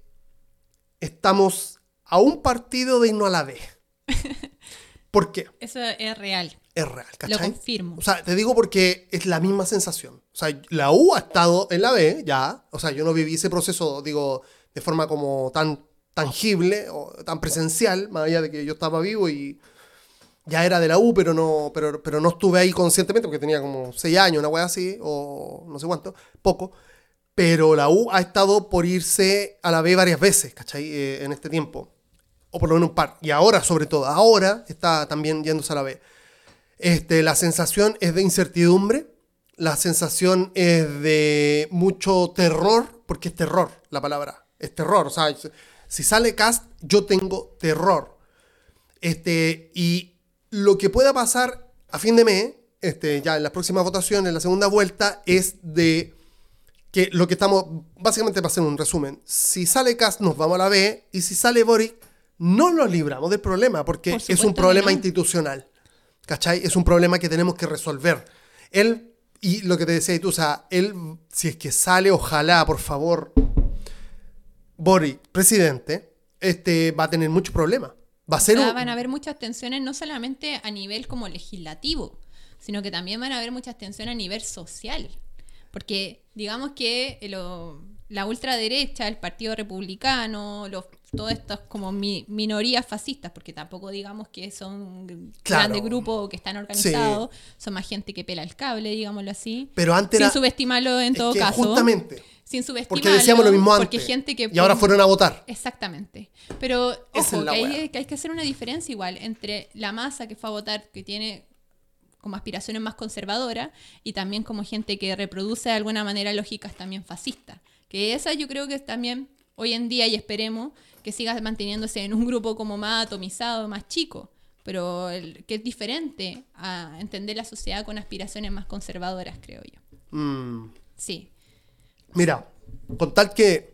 estamos a un partido de irnos a la B. ¿Por qué? Eso es real. Es real, Lo ¿cachai? confirmo. O sea, te digo porque es la misma sensación. O sea, la U ha estado en la B, ya. O sea, yo no viví ese proceso, digo, de forma como tan tangible o tan presencial, más allá de que yo estaba vivo y ya era de la U, pero no, pero, pero no estuve ahí conscientemente porque tenía como 6 años, una wea así, o no sé cuánto, poco. Pero la U ha estado por irse a la B varias veces, ¿cachai? Eh, en este tiempo. O por lo menos un par. Y ahora, sobre todo, ahora está también yéndose a la B. Este, la sensación es de incertidumbre, la sensación es de mucho terror, porque es terror la palabra, es terror. O sea, si sale cast, yo tengo terror. Este, y lo que pueda pasar a fin de mes, este, ya en las próximas votaciones, en la segunda vuelta, es de que lo que estamos, básicamente para hacer un resumen, si sale Cast nos vamos a la B y si sale Boric no nos libramos del problema porque Por es un problema no. institucional. ¿Cachai? Es un problema que tenemos que resolver. Él, y lo que te decía tú, o sea, él, si es que sale, ojalá, por favor, Boric, presidente, este, va a tener muchos problemas. Va a ser O sea, un- van a haber muchas tensiones no solamente a nivel como legislativo, sino que también van a haber muchas tensiones a nivel social. Porque digamos que lo- la ultraderecha, el Partido Republicano, los, todas estas como mi- minorías fascistas, porque tampoco digamos que son Claro. grandes grupos que están organizados, son más gente que pela el cable, digámoslo así. Pero antes Sin era- subestimarlo en es todo que caso. Justamente. Sin subestimarlo. Porque decíamos lo mismo antes. Porque gente que y ahora fueron a votar. Exactamente. Pero es ojo, la que hay, que hay que hacer una diferencia igual entre la masa que fue a votar, que tiene como aspiraciones más conservadoras, y también como gente que reproduce de alguna manera lógicas también fascistas. Que esa yo creo que es también hoy en día, y esperemos que siga manteniéndose en un grupo como más atomizado, más chico, pero el- que es diferente a entender la sociedad con aspiraciones más conservadoras, creo yo. Mm. Sí. Mira, con tal que.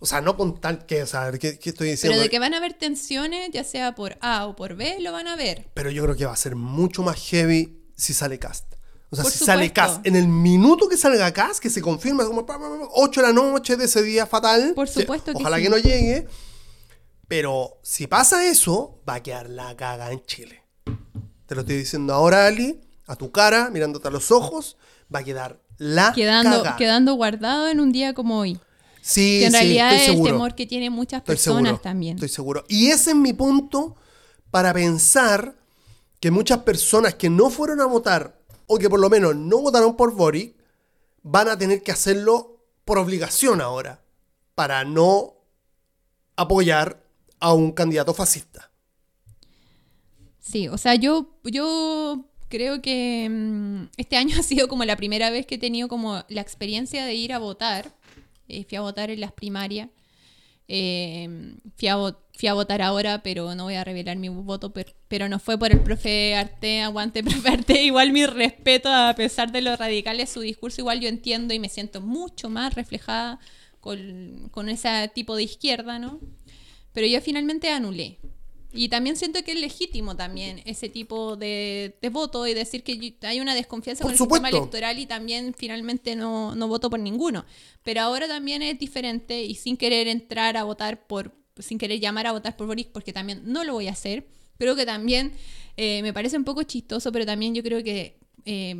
O sea, no con tal que. O sea, ¿qué, qué estoy diciendo? Pero de que van a haber tensiones, ya sea por A o por B, lo van a ver. Pero yo creo que va a ser mucho más heavy si sale cast. O sea, Por si sale cast, en el minuto que salga cast, que se confirma como 8 de la noche de ese día fatal. Por supuesto que Ojalá sí. que no llegue. Pero si pasa eso, va a quedar la caga en Chile. Te lo estoy diciendo ahora, Ali, a tu cara, mirándote a los ojos, va a quedar la Quedando, caga. quedando guardado en un día como hoy. Sí, Que en sí, realidad estoy es el temor que tienen muchas Estoy personas seguro, también. Estoy seguro. Y ese es mi punto para pensar que muchas personas que no fueron a votar o que por lo menos no votaron por Boric van a tener que hacerlo por obligación ahora para no apoyar a un candidato fascista. Sí, o sea, yo, yo creo que mm, este año ha sido como la primera vez que he tenido como la experiencia de ir a votar. Eh, fui a votar en las primarias. Eh, fui, a, votar ahora, pero no voy a revelar mi voto, per- pero no fue por el profe Arte, aguante profe Arte, igual mi respeto a pesar de lo radical de su discurso, igual yo entiendo y me siento mucho más reflejada con, con ese tipo de izquierda, ¿no? Pero yo finalmente anulé. Y también siento que es legítimo también ese tipo de, de voto y decir que hay una desconfianza Por con el sistema electoral y también finalmente no, no voto por ninguno. Pero ahora también es diferente y sin querer entrar a votar por, sin querer llamar a votar por Boric, porque también no lo voy a hacer, creo que también eh, me parece un poco chistoso, pero también yo creo que eh,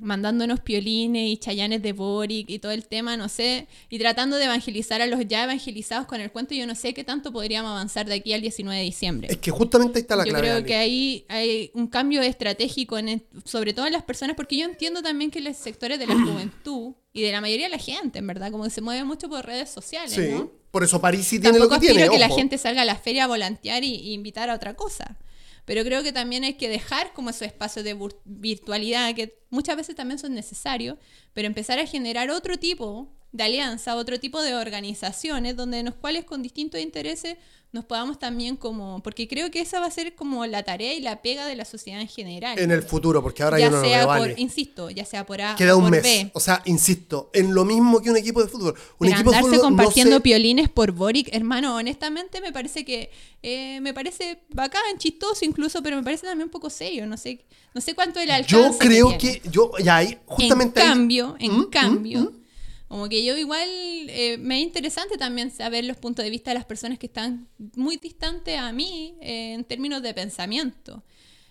mandándonos piolines y chayanes de Boric y todo el tema, no sé, y tratando de evangelizar a los ya evangelizados con el cuento, yo no sé qué tanto podríamos avanzar de aquí al 19 de diciembre. Es que justamente ahí está la Yo clave. creo Ali. que ahí hay un cambio estratégico, en, sobre todo en las personas, porque yo entiendo también que los sectores de la juventud y de la mayoría de la gente, en verdad, como que se mueve mucho por redes sociales, Sí, ¿no? por eso París sí tiene Tampoco lo que tiene. que la gente salga a la feria a volantear y, y invitar a otra cosa. Pero creo que también hay que dejar como esos espacios de vir- virtualidad que muchas veces también son necesarios, pero empezar a generar otro tipo de alianza, otro tipo de organizaciones donde en los cuales con distintos intereses nos podamos también como, porque creo que esa va a ser como la tarea y la pega de la sociedad en general. En el futuro, porque ahora ya yo no sea veo, por, Ali. insisto, ya sea por A Queda o un por mes. B. O sea, insisto, en lo mismo que un equipo de fútbol. Un Pero equipo de andarse fútbol no compartiendo se- piolines por Boric, hermano, honestamente me parece que eh, me parece bacán, chistoso incluso, pero me parece también un poco serio. No sé, no sé cuánto el alcance. Yo creo tiene. que, yo, ya ahí, justamente en ahí- cambio, en ¿Mm? ¿Mm? cambio, ¿Mm? Como que yo igual eh, me es interesante también saber los puntos de vista de las personas que están muy distantes a mí eh, en términos de pensamiento.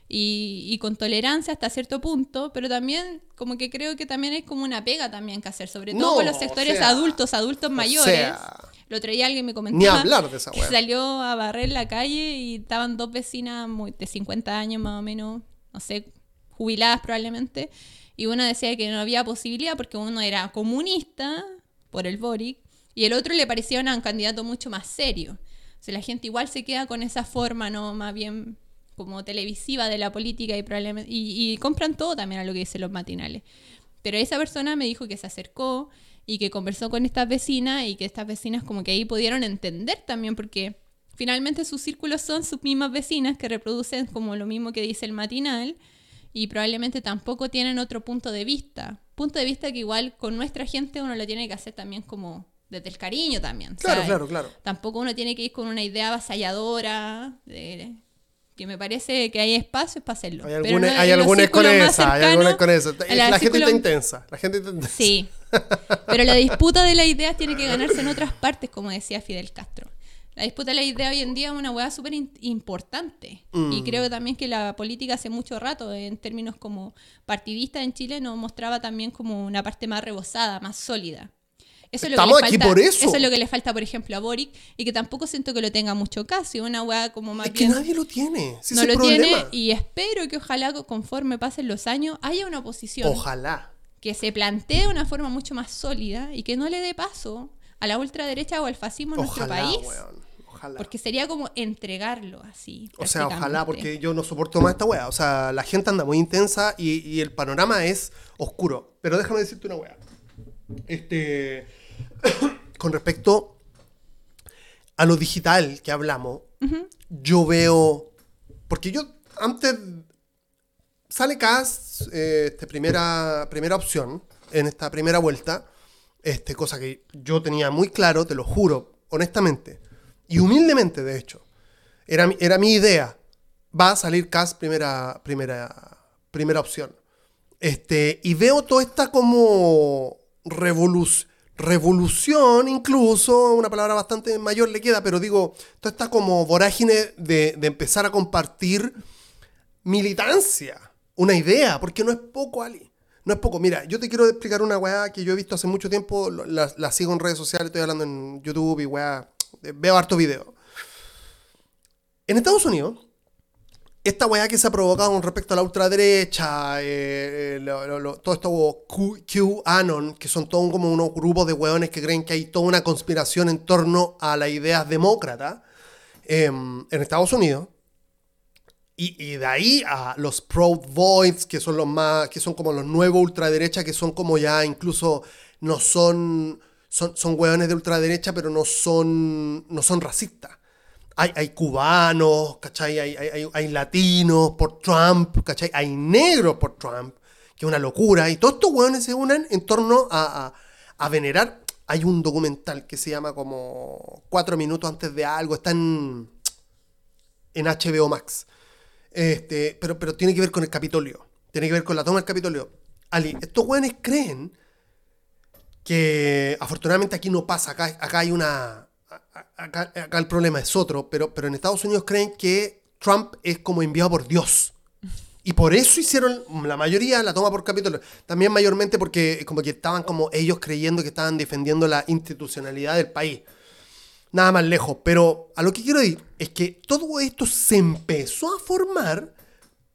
Y, y con tolerancia hasta cierto punto, pero también como que creo que también es como una pega también que hacer, sobre todo No, con los o sectores sea, adultos, adultos o mayores. sea, Lo traía alguien me comentaba Ni hablar de esa que salió a barrer la calle y estaban dos vecinas muy, de 50 años más o menos, no sé, jubiladas probablemente, y una decía que no había posibilidad porque uno era comunista por el Boric y el otro le parecía un candidato mucho más serio. O sea, la gente igual se queda con esa forma, ¿no? Más bien como televisiva de la política y y, y compran todo también a lo que dicen los matinales. Pero esa persona me dijo que se acercó y que conversó con estas vecinas y que estas vecinas como que ahí pudieron entender también porque finalmente sus círculos son sus mismas vecinas que reproducen como lo mismo que dice el matinal y probablemente tampoco tienen otro punto de vista. Punto de vista que igual con nuestra gente uno lo tiene que hacer también como desde el cariño también. Claro, ¿sabes? claro, claro. Tampoco uno tiene que ir con una idea avasalladora, de- que me parece que hay espacios para hacerlo. Hay Pero algunas, no- hay con esa, hay algunas con esa. La gente está intensa. La gente está intensa. Sí. Pero la disputa de las ideas tiene que ganarse en otras partes, como decía Fidel Castro. La disputa de la idea hoy en día es una hueá súper importante. Mm. Y creo también que la política hace mucho rato, en términos como partidista en Chile, nos mostraba también como una parte más rebosada, más sólida. Eso es lo que Estamos le aquí falta, por eso. es lo que le falta, por ejemplo, a Boric, y que tampoco siento que lo tenga mucho caso. y Una hueá como más Es que nadie lo tiene. no lo problema. tiene y espero que ojalá conforme pasen los años haya una oposición Ojalá. que se plantee de una forma mucho más sólida y que no le dé paso a la ultraderecha o al fascismo en nuestro país. weón. Ojalá. Porque sería como entregarlo así. O sea, ojalá, porque yo no soporto más esta wea. O sea, la gente anda muy intensa y, y el panorama es oscuro. Pero déjame decirte una wea. Este. con respecto a lo digital que hablamos, yo veo. Porque yo antes. Sale CAS, eh, este, primera, primera opción, en esta primera vuelta. Este, cosa que yo tenía muy claro, te lo juro, honestamente. Y humildemente, de hecho. Era, era mi idea. Va a salir CAS primera, primera, primera opción. Este, y veo toda esta como revolu- revolución, incluso, una palabra bastante mayor le queda, pero digo, toda esta como vorágine de, de empezar a compartir militancia, una idea, porque no es poco, Ali. No es poco. Mira, yo te quiero explicar una weá que yo he visto hace mucho tiempo, la, la sigo en redes sociales, estoy hablando en YouTube y weá, veo harto video. En Estados Unidos, esta weá que se ha provocado con respecto a la ultraderecha, eh, eh, lo- lo- lo- todo esto Q, QAnon, que son todos como unos grupos de weones que creen que hay toda una conspiración en torno a las ideas demócratas em, en Estados Unidos. Y, y de ahí a los Proud Boys, que son los más, que son como los nuevos ultraderecha, que son como ya incluso no son, son, son hueones de ultraderecha, pero no son, no son racistas. Hay, hay cubanos, ¿cachai? Hay, hay, hay- latinos por Trump, ¿cachai? Hay negros por Trump, que es una locura. Y todos estos hueones se unen en torno a, a- a venerar. Hay un documental que se llama como Cuatro minutos antes de algo, está en, en HBO Max. Este, pero, pero tiene que ver con el Capitolio. Tiene que ver con la toma del Capitolio. Ali, estos hueones creen que afortunadamente aquí no pasa, acá, acá hay una... Acá, acá el problema es otro, pero, pero en Estados Unidos creen que Trump es como enviado por Dios. Y por eso hicieron la mayoría la toma por Capitolio. También mayormente porque como que estaban como ellos creyendo que estaban defendiendo la institucionalidad del país. Nada más lejos. Pero a lo que quiero ir es que todo esto se empezó a formar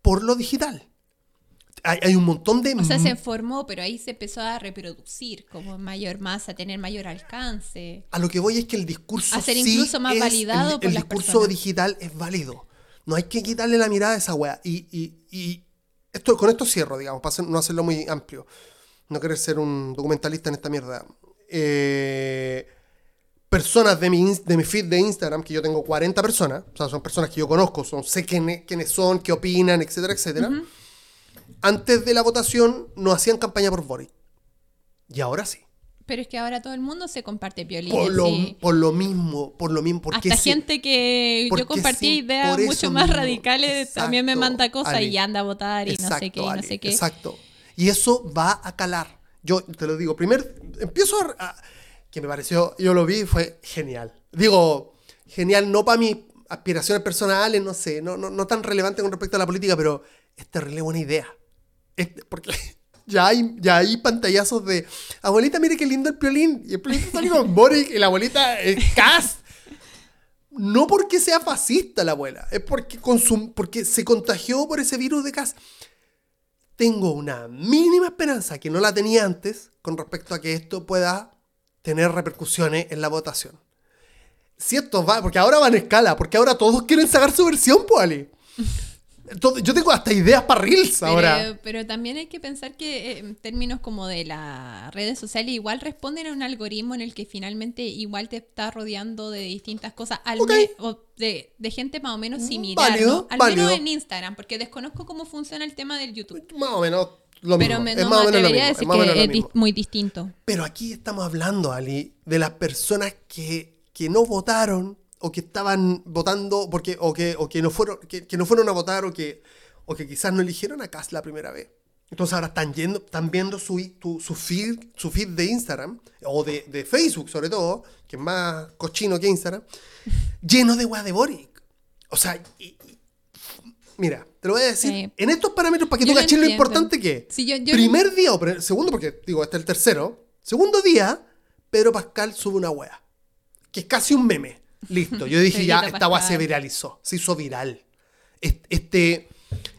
por lo digital. Hay, hay un montón de... O sea, se formó, pero ahí se empezó a reproducir como mayor masa, a tener mayor alcance. A lo que voy es que el discurso A ser sí incluso más es- validado el, por el las discurso personas. digital es válido. No hay que quitarle la mirada a esa wea. Y, y- y esto, con esto cierro, digamos, para no hacerlo muy amplio. No querer ser un documentalista en esta mierda. Eh, personas de mi, de mi feed de Instagram, que yo tengo 40 personas, o sea, son personas que yo conozco, son, sé quiénes, quiénes son, qué opinan, etcétera, etcétera. Antes de la votación no hacían campaña por Boric. Y ahora sí. Pero es que ahora todo el mundo se comparte violines. Por lo, sí. por lo mismo, por lo mismo. Porque Hasta sí- gente que yo compartía sí, ideas mucho más mismo. radicales también me Exacto, manda cosas y anda a votar y no sé qué, y no sé qué. Exacto. Y eso va a calar. Yo te lo digo, primer, empiezo a, que me pareció, yo lo vi, y fue genial. Digo, genial no para mis aspiraciones personales, no sé, no, no, no tan relevante con respecto a la política, pero es terrible buena idea. Este- porque ya hay, ya hay pantallazos de, abuelita, mire qué lindo el piolín, y el piolín sale con Boric, y la abuelita es cast. No porque sea fascista la abuela, es porque, consum- porque se contagió por ese virus de casa. Tengo una mínima esperanza que no la tenía antes con respecto a que esto pueda tener repercusiones en la votación. Si esto va, porque ahora va en escala, porque ahora todos quieren sacar su versión, Poali. Yo tengo hasta ideas para Reels ahora. Pero, también hay que pensar que eh, en términos como de las redes sociales igual responden a un algoritmo en el que finalmente igual te está rodeando de distintas cosas, al Ok. me- o de, de gente más o menos similar, Válido, ¿no? Al válido. menos en Instagram, porque desconozco cómo funciona el tema del YouTube. Más o menos lo mismo. Pero me, es no más me atrevería a decir es menos que es di- muy distinto. Pero aquí estamos hablando, Ali, de las personas que, que no votaron o que estaban votando porque o que, o que no fueron que, que no fueron a votar o que o que quizás no eligieron a Kass la primera vez. Entonces ahora están yendo, están viendo su, tu- su feed, su feed de Instagram o de, de Facebook sobre todo, que es más cochino que Instagram, lleno de weas de Boric. O sea, y- y- mira, te lo voy a decir Sí. en estos parámetros para que Yo tú caches lo importante que es. Sí, yo- yo- Primer día, o segundo, porque digo, este es el tercero. Segundo día, Pedro Pascal sube una wea. Que es casi un meme. Listo. Yo dije, ya, esta wea se viralizó. Se hizo viral. Es- Este.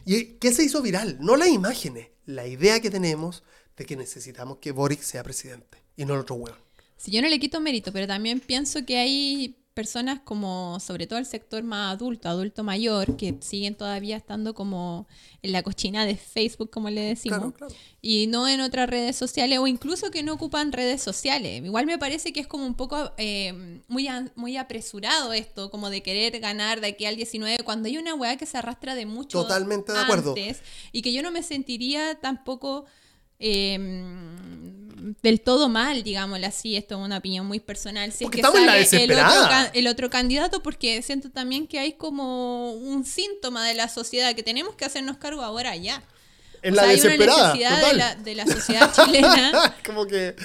¿Y qué se hizo viral? No las imágenes. La idea que tenemos de que necesitamos que Boric sea presidente. Y no el otro weón. Si yo no le quito mérito, pero también pienso que hay personas como, sobre todo el sector más adulto, adulto mayor, que siguen todavía estando como en la cochina de Facebook, como le decimos, Claro, claro. y no en otras redes sociales, o incluso que no ocupan redes sociales. Igual me parece que es como un poco eh, muy, muy apresurado esto, como de querer ganar de aquí al 19, cuando hay una weá que se arrastra de mucho Totalmente de acuerdo. y que yo no me sentiría tampoco eh, del todo mal, digámoslo así, esto es una opinión muy personal. Si Porque es que estamos en la sale el otro, desesperada. el otro candidato, porque siento también que hay como un síntoma de la sociedad que tenemos que hacernos cargo ahora ya. En O la sea, hay una desesperada. necesidad de la, de la sociedad chilena, Como que,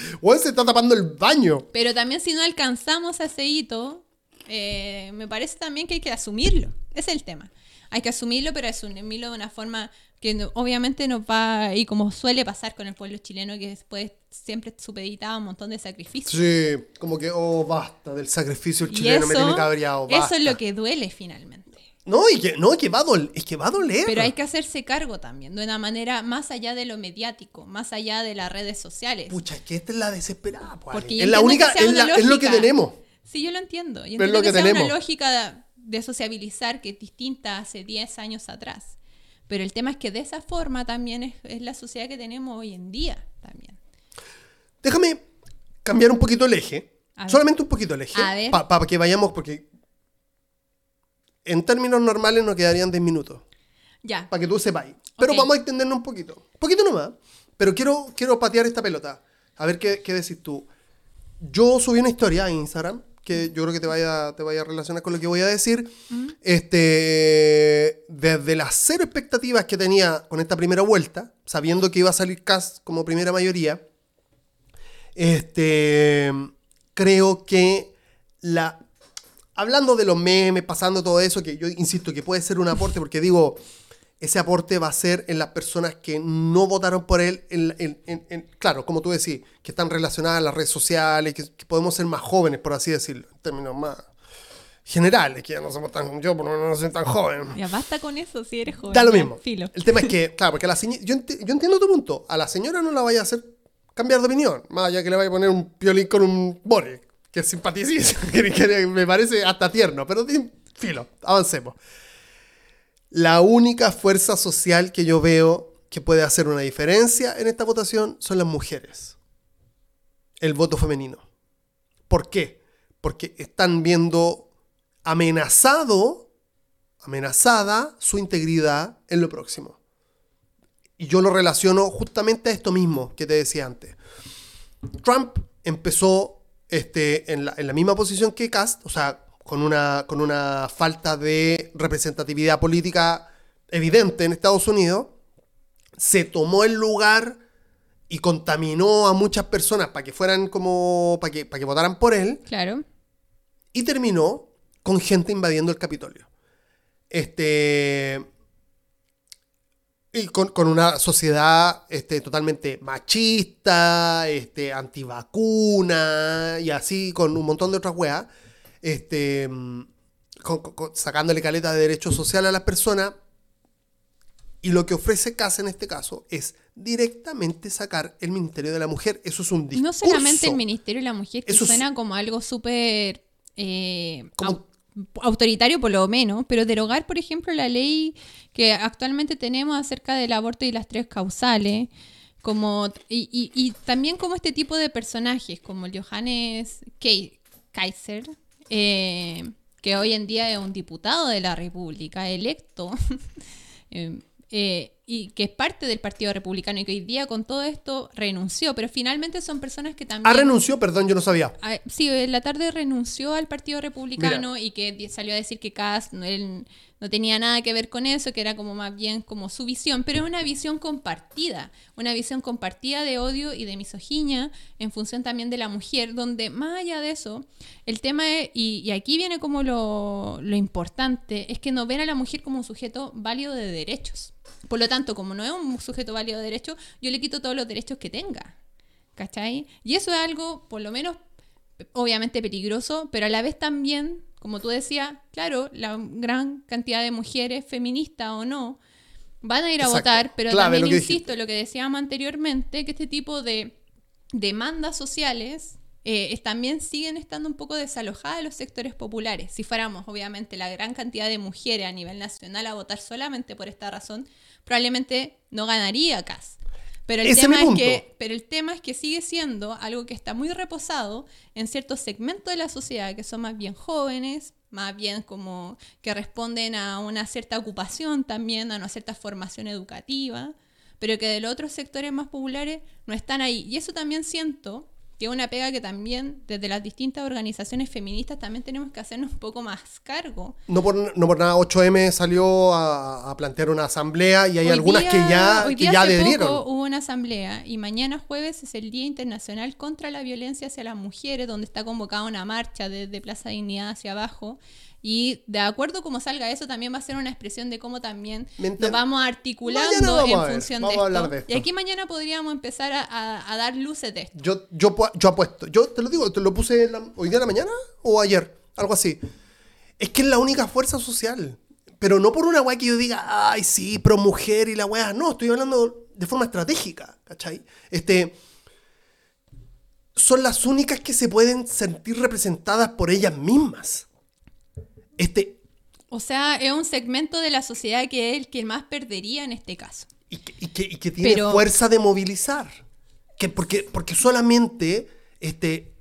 se está tapando el baño. pero también si no alcanzamos a ese hito, eh, me parece también que hay que asumirlo. Es el tema. Hay que asumirlo, pero asumirlo de una forma que no- obviamente nos va, y como suele pasar con el pueblo chileno, que después siempre supeditaba a un montón de sacrificios. Sí, como que, oh, basta del sacrificio el chileno, me eso, tiene cabreado. eso es lo que duele finalmente. No, y que, no, que va a doler. Es que va a doler. Pero hay que hacerse cargo también, de una manera más allá de lo mediático, más allá de las redes sociales. Pucha, es que esta es la desesperada, pues, Porque Es la única, es, la- es lo que tenemos. Sí, yo lo entiendo. Yo Es entiendo lo que, que sea tenemos. una lógica de, sociabilizar que es distinta hace 10 años atrás. Pero el tema es que de esa forma también es, es la sociedad que tenemos hoy en día también. Déjame cambiar un poquito el eje. Solamente un poquito el eje. Para que vayamos, porque en términos normales nos quedarían 10 minutos. Ya. Para que tú sepáis. Pero vamos a extendernos un poquito. Un poquito nomás. Pero quiero, quiero patear esta pelota. A ver qué, qué decís tú. Yo subí una historia en Instagram que yo creo que te vaya, te vaya a relacionar con lo que voy a decir. Este, desde las cero expectativas que tenía con esta primera vuelta, sabiendo que iba a salir Cast como primera mayoría, este, creo que la... Hablando de los memes, pasando todo eso, que yo insisto que puede ser un aporte, porque digo, ese aporte va a ser en las personas que no votaron por él, en, en- en- en- claro, como tú decís, que están relacionadas a las redes sociales, que, que podemos ser más jóvenes, por así decirlo, en términos más generales, que ya no somos tan, yo por lo menos no soy tan joven. Ya basta con eso si eres joven. Da lo mismo. Filo. El tema es que, claro, porque a la señora, yo, enti- yo entiendo tu punto, a la señora no la vaya a hacer cambiar de opinión, más allá que le vaya a poner un piolín con un bore, que es simpaticísimo, que, que me parece hasta tierno, pero filo, avancemos. La única fuerza social que yo veo que puede hacer una diferencia en esta votación son las mujeres. El voto femenino. ¿Por qué? Porque están viendo amenazado, amenazada su integridad en lo próximo. Y yo lo relaciono justamente a esto mismo que te decía antes. Trump empezó este, en, la, en la misma posición que Cast, o sea, con una, con una falta de representatividad política evidente en Estados Unidos, se tomó el lugar y contaminó a muchas personas para que fueran como, para que, para que votaran por él, Claro. y terminó con gente invadiendo el Capitolio. Este. Y con, con una sociedad este, totalmente machista, este, antivacuna, y así con un montón de otras weas. Este, mm, con- sacándole caleta de derechos sociales a las personas. Y lo que ofrece CAS en este caso es directamente sacar el Ministerio de la Mujer. Eso es un discurso. No solamente el Ministerio de la Mujer, que Eso es- suena como algo súper eh, Como- autoritario por lo menos, pero derogar, por ejemplo, la ley que actualmente tenemos acerca del aborto y las tres causales, como y, y- y también como este tipo de personajes, como el Johannes Kaiser, eh, que hoy en día es un diputado de la República, electo, eh, eh, y que es parte del Partido Republicano y que hoy día con todo esto renunció, pero finalmente son personas que también... Ah, renunció, perdón, yo no sabía. Ah, Sí, en la tarde renunció al Partido Republicano y que salió a decir que él no tenía nada que ver con eso, que era como más bien como su visión, pero es una visión compartida, una visión compartida de odio y de misoginia en función también de la mujer, donde más allá de eso, el tema es, y, aquí viene como lo, lo importante, es que no ven a la mujer como un sujeto válido de derechos. Por lo tanto, como no es un sujeto válido de derechos, yo le quito todos los derechos que tenga. ¿Cachai? Y eso es algo, por lo menos, obviamente peligroso, pero a la vez también, como tú decías, claro, la gran cantidad de mujeres, feministas o no, van a ir a Exacto. votar, pero Clave también insisto, lo que decíamos anteriormente, que este tipo de demandas sociales eh, también siguen estando un poco desalojadas de los sectores populares. Si fuéramos, obviamente, la gran cantidad de mujeres a nivel nacional a votar solamente por esta razón, probablemente no ganaría CAS. Pero el, Ese tema es que, pero el tema es que sigue siendo algo que está muy reposado en ciertos segmentos de la sociedad que son más bien jóvenes, más bien como que responden a una cierta ocupación también, a una cierta formación educativa, pero que de los otros sectores más populares no están ahí. Y eso también siento que es una pega que también desde las distintas organizaciones feministas también tenemos que hacernos un poco más cargo. No por, no por nada 8M salió a, a plantear una asamblea y hay Hoy algunas día- que ya, hoy que día ya hace adherieron. poco hubo una asamblea y mañana jueves es el Día Internacional contra la Violencia hacia las Mujeres, donde está convocada una marcha desde Plaza Dignidad hacia abajo. Y de acuerdo como salga eso, también va a ser una expresión de cómo también Mientras- nos vamos articulando vamos en función de, esto. de esto. Y aquí mañana podríamos empezar a, a- a dar luces de esto. Yo, yo, yo apuesto. Yo te lo digo, te lo puse la- hoy día en la mañana o ayer, algo así. Es que es la única fuerza social. Pero no por una weá que yo diga, ay, sí, pro mujer y la weá. No, estoy hablando de forma estratégica, ¿cachai? Este. Son las únicas que se pueden sentir representadas por ellas mismas. Este. O sea, es un segmento de la sociedad que es el que más perdería en este caso. y que, y que- y que tiene Pero- fuerza de movilizar. Que porque, porque solamente Este.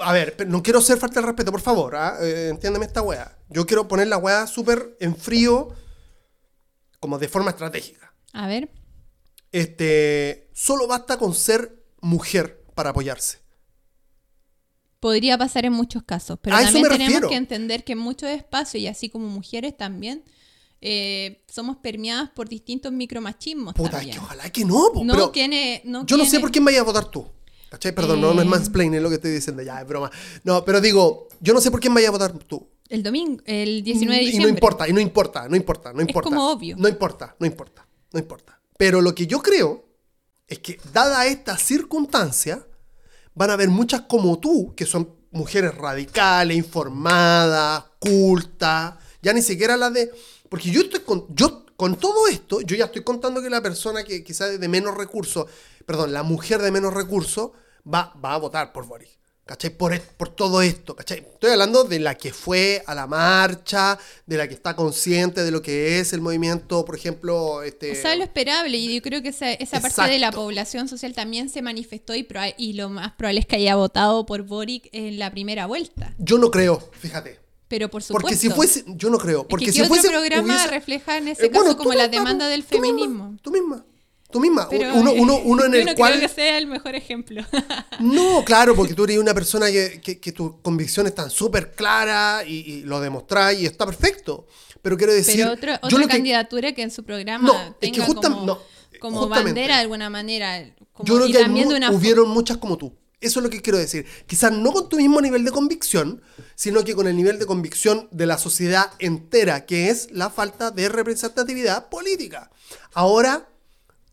A ver, no quiero ser falta de respeto, por favor, ¿ah? Eh, entiéndeme esta weá. Yo quiero poner la weá súper en frío, como de forma estratégica. A ver. Este. Solo basta con ser mujer para apoyarse. Podría pasar en muchos casos, pero A también tenemos refiero. que entender que en muchos espacios, y así como mujeres también, eh, somos permeadas por distintos micromachismos. Puta, es también. que ojalá que no, po, No pero tiene- no yo no sé por quién vaya a votar tú. ¿Cachai? Perdón, no, no es Eh. mansplaining lo que estoy diciendo, ya, es broma. No, pero digo, yo no sé por quién vaya a votar tú. El domingo, el 19 de Y diciembre. no importa, y no importa, no importa, no importa. como obvio. No importa, no importa, no importa. Pero lo que yo creo es que, dada esta circunstancia, van a haber muchas como tú, que son mujeres radicales, informadas, cultas, ya ni siquiera las de... Porque yo estoy con... Yo, con todo esto, yo ya estoy contando que la persona que quizás de menos recursos, perdón, la mujer de menos recursos, va, va a votar por Boris. ¿Cachai? Por, es- por todo esto, ¿cachai? Estoy hablando de la que fue a la marcha, de la que está consciente de lo que es el movimiento, por ejemplo, este... O sea, lo esperable, y yo creo que esa, esa parte de la población social también se manifestó y, y lo más probable es que haya votado por Boric en la primera vuelta. Yo no creo, fíjate. Pero por supuesto. Porque si fuese, yo no creo, Es porque que si ¿qué otro fuese programa hubiese- refleja en ese Eh, caso bueno, como la misma, demanda del tú misma, feminismo? Tú misma, tú misma. Pero, uno, uno, uno en yo el no cual... creo que sea el mejor ejemplo. No, claro, porque tú eres una persona que, que, que tus convicciones están súper claras y, y lo demostráis y está perfecto. Pero quiero decir... Pero otro- yo otra lo que- candidatura que en su programa No, es que tenga justam- como, no, como bandera de alguna manera. como- yo creo y que también mu- de una hubieron muchas como tú. Eso es lo que quiero decir. Quizás no con tu mismo nivel de convicción, sino que con el nivel de convicción de la sociedad entera, que es la falta de representatividad política. Ahora,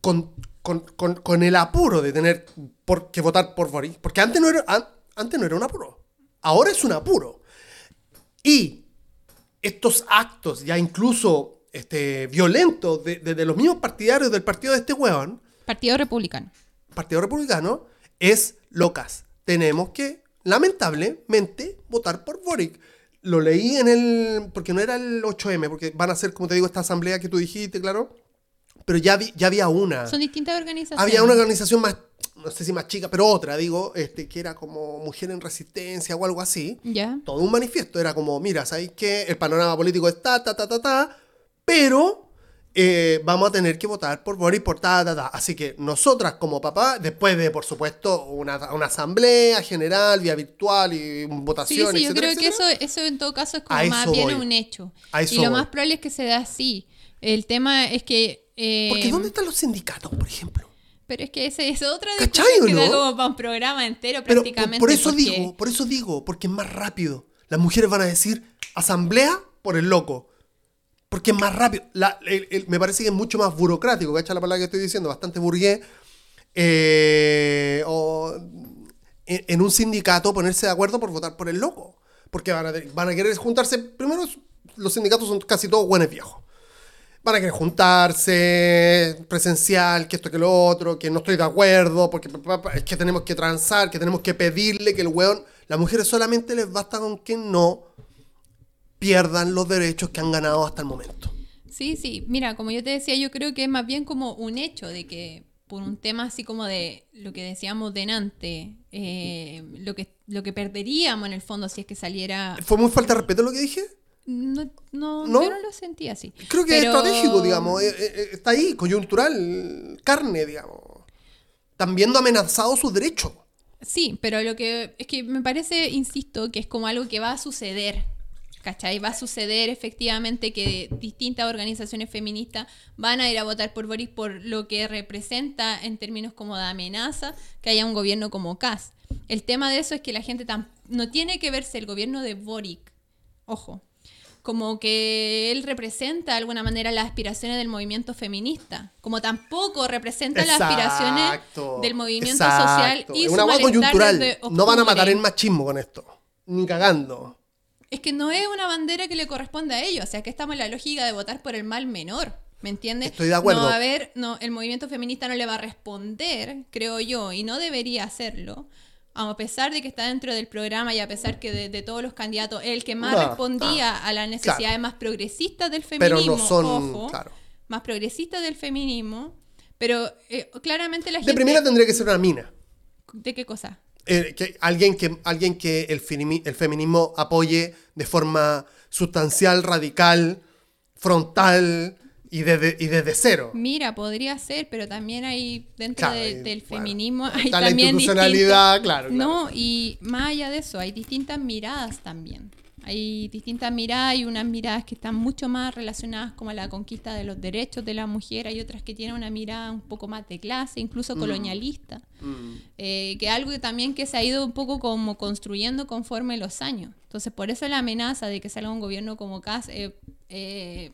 con, con- con- con el apuro de tener por, que votar por Boris, porque antes no, era, an- antes no era un apuro, ahora es un apuro. Y estos actos, ya incluso este, violentos, de, de- de los mismos partidarios del partido de este hueón, Partido Republicano. Partido Republicano, es locas. Tenemos que, lamentablemente, votar por Boric. Lo leí en el. porque no era el 8M, porque van a ser, como te digo, esta asamblea que tú dijiste, claro. Pero ya, vi- ya había una. Son distintas organizaciones. Había una organización más, no sé si más chica, pero otra, digo, este, que era como Mujer en Resistencia o algo así. Ya. Todo un manifiesto. Era como, mira, ¿sabéis qué? El panorama político es ta, ta, ta, ta, ta, pero eh, vamos a tener que votar por Boris por ta, ta, ta. Así que nosotras como papá, después de, por supuesto, una, una asamblea general, vía virtual y Sí, votación, sí, yo etcétera, creo que eso, eso en todo caso es como A más bien voy. un hecho. Y lo voy. más probable es que se da así. El tema es que... eh, Porque ¿dónde están los sindicatos, por ejemplo? Pero es que ese es otra ¿Cachai discusión o que da no? como para un programa entero Pero por, prácticamente. por eso porque- digo, por eso digo, porque es más rápido. Las mujeres van a decir asamblea por el loco. Porque es más rápido. La- el- el- me parece que es mucho más burocrático, ¿cachai la palabra que estoy diciendo? Bastante burgués. Eh, o en, en un sindicato ponerse de acuerdo por votar por el loco. Porque van a, van a querer juntarse. Primero, los sindicatos son casi todos buenos viejos van a querer juntarse, presencial, que esto, que lo otro, que no estoy de acuerdo, porque es que tenemos que transar, que tenemos que pedirle que el weón... Las mujeres solamente les basta con que no pierdan los derechos que han ganado hasta el momento. Sí, sí. Mira, como yo te decía, yo creo que es más bien como un hecho de que por un tema así como de lo que decíamos delante, eh, lo, que, lo que perderíamos en el fondo si es que saliera... ¿Fue muy falta de respeto lo que dije? No, no, ¿No? yo no lo sentí así. Creo que Pero- es estratégico, digamos. eh, eh, está ahí, coyuntural, carne, digamos. Están viendo amenazados sus derechos. Sí, pero lo que es que me parece, insisto, que es como algo que va a suceder. ¿Cachai? Va a suceder efectivamente que distintas organizaciones feministas van a ir a votar por Boris por lo que representa en términos como de amenaza que haya un gobierno como CAS. El tema de eso es que la gente tam- no tiene que verse el gobierno de Boric, ojo, como que él representa de alguna manera las aspiraciones del movimiento feminista, como tampoco representa las aspiraciones del movimiento exacto. social y Es su una malestar coyuntural. No van a matar el machismo con esto. Ni cagando. Es que no es una bandera que le corresponde a ellos. O sea, que estamos en la lógica de votar por el mal menor. ¿Me entiendes? Estoy de acuerdo. No va a haber, no, el movimiento feminista no le va a responder, creo yo, y no debería hacerlo. A pesar de que está dentro del programa y a pesar que de, de todos los candidatos, el que más No, respondía a las necesidades claro. más progresistas del Pero feminismo, no son, ojo, claro. más progresistas del feminismo, pero eh, claramente la De gente... primera tendría que ser una mina. ¿De qué cosa? Eh, que alguien que, alguien que el, el feminismo apoye de forma sustancial, radical, frontal y desde, y desde cero. Mira, podría ser, pero también hay dentro Claro, de- y, del bueno, feminismo hay está la también institucionalidad, distintas- claro, claro. No, y más allá de eso, hay distintas miradas también. Hay distintas miradas y unas miradas que están mucho más relacionadas como a la conquista de los derechos de la mujer, hay otras que tienen una mirada un poco más de clase, incluso colonialista, eh, que algo que también que se ha ido un poco como construyendo conforme los años. Entonces, por eso la amenaza de que salga un gobierno como CAS es eh,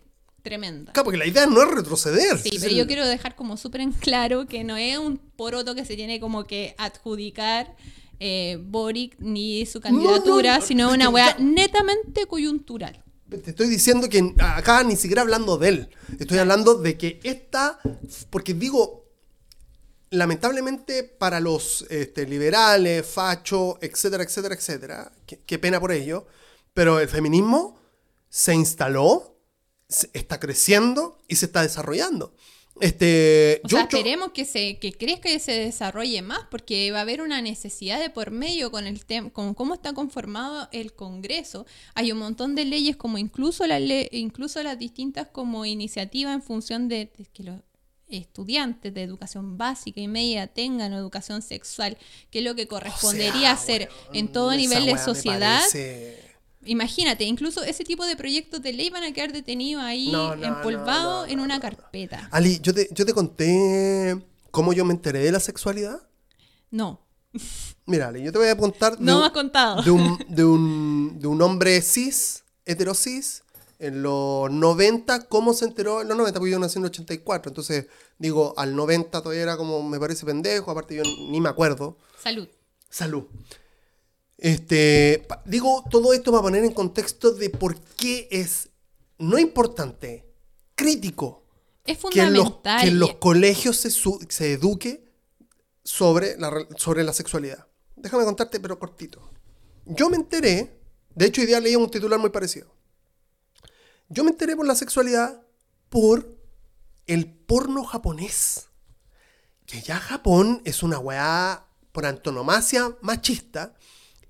tremenda. Claro, porque la idea no es retroceder. Sí, pero el- yo quiero dejar como súper en claro que no es un poroto que se tiene como que adjudicar eh, Boric ni su candidatura, no, sino una weá netamente coyuntural. Te estoy diciendo que acá ni siquiera hablando de él. Estoy hablando de que esta. Porque digo, lamentablemente para los este, liberales, fachos, etcétera, etcétera, etcétera, qué, qué pena por ello, pero el feminismo se instaló, está creciendo y se está desarrollando. Este, O yo- sea, yo- esperemos que se que crezca y se desarrolle más, porque va a haber una necesidad de por medio con el tema, con cómo está conformado el Congreso. Hay un montón de leyes, como incluso las le- incluso las distintas como iniciativas en función de, de que los estudiantes de educación básica y media tengan educación sexual, que es lo que o correspondería sea, hacer en todo nivel de sociedad. parece- Imagínate, incluso ese tipo de proyectos de ley van a quedar detenidos ahí, No, no, empolvados no, en una carpeta. Ali, yo te, yo te conté cómo yo me enteré de la sexualidad. No, Mira, Ali, yo te voy a contar de, no un, me has contado. de, un, de, un, de un hombre cis, heterocis, en los 90, ¿cómo se enteró? En los 90, porque yo nací en el 84, entonces digo, al 90 todavía era como, me parece pendejo, aparte yo ni me acuerdo. Salud. Salud. Este, digo todo esto para poner en contexto de por qué es no importante, crítico, Es que en los, que en los colegios se, su- se eduque sobre la, re- sobre la sexualidad. Déjame contarte, pero cortito. Yo me enteré, de hecho hoy día leí un titular muy parecido. Yo me enteré por la sexualidad por el porno japonés. Que ya Japón es una weá por antonomasia machista.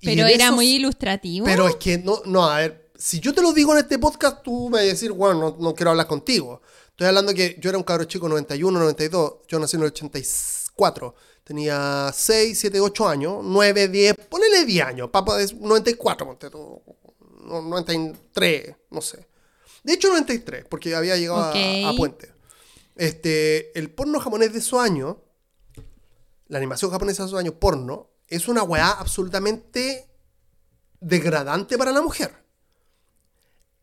Pero era esos- muy ilustrativo. pero es que no, no, a ver, si yo te lo digo en este podcast, tú me vas a decir, bueno, no, no quiero hablar contigo. Estoy hablando que yo era un cabro chico 91, 92, yo nací en el 84. Tenía 6, 7, 8 años, 9, 10, ponele 10 años, papá es 94, ponte tú, no, 93, no sé. De hecho 93, porque había llegado a-. Puente. Este, el porno japonés de esos años, la animación japonesa de esos años, porno, es una weá absolutamente degradante para la mujer.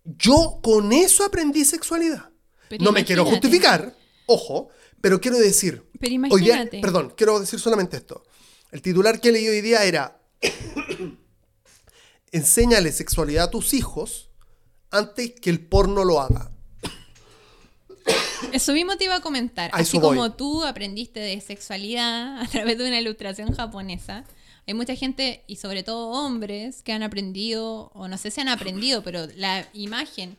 Yo con eso aprendí sexualidad. Pero no me quiero imagínate. justificar, ojo, pero quiero decir. Pero hoy día- imagínate. perdón, quiero decir solamente esto. El titular que leí hoy día era: Enséñale sexualidad a tus hijos antes que el porno lo haga. Eso mismo te iba a comentar. A Así eso voy. como tú aprendiste de sexualidad a través de una ilustración japonesa, hay mucha gente, y sobre todo hombres, que han aprendido, o no sé si han aprendido, pero la imagen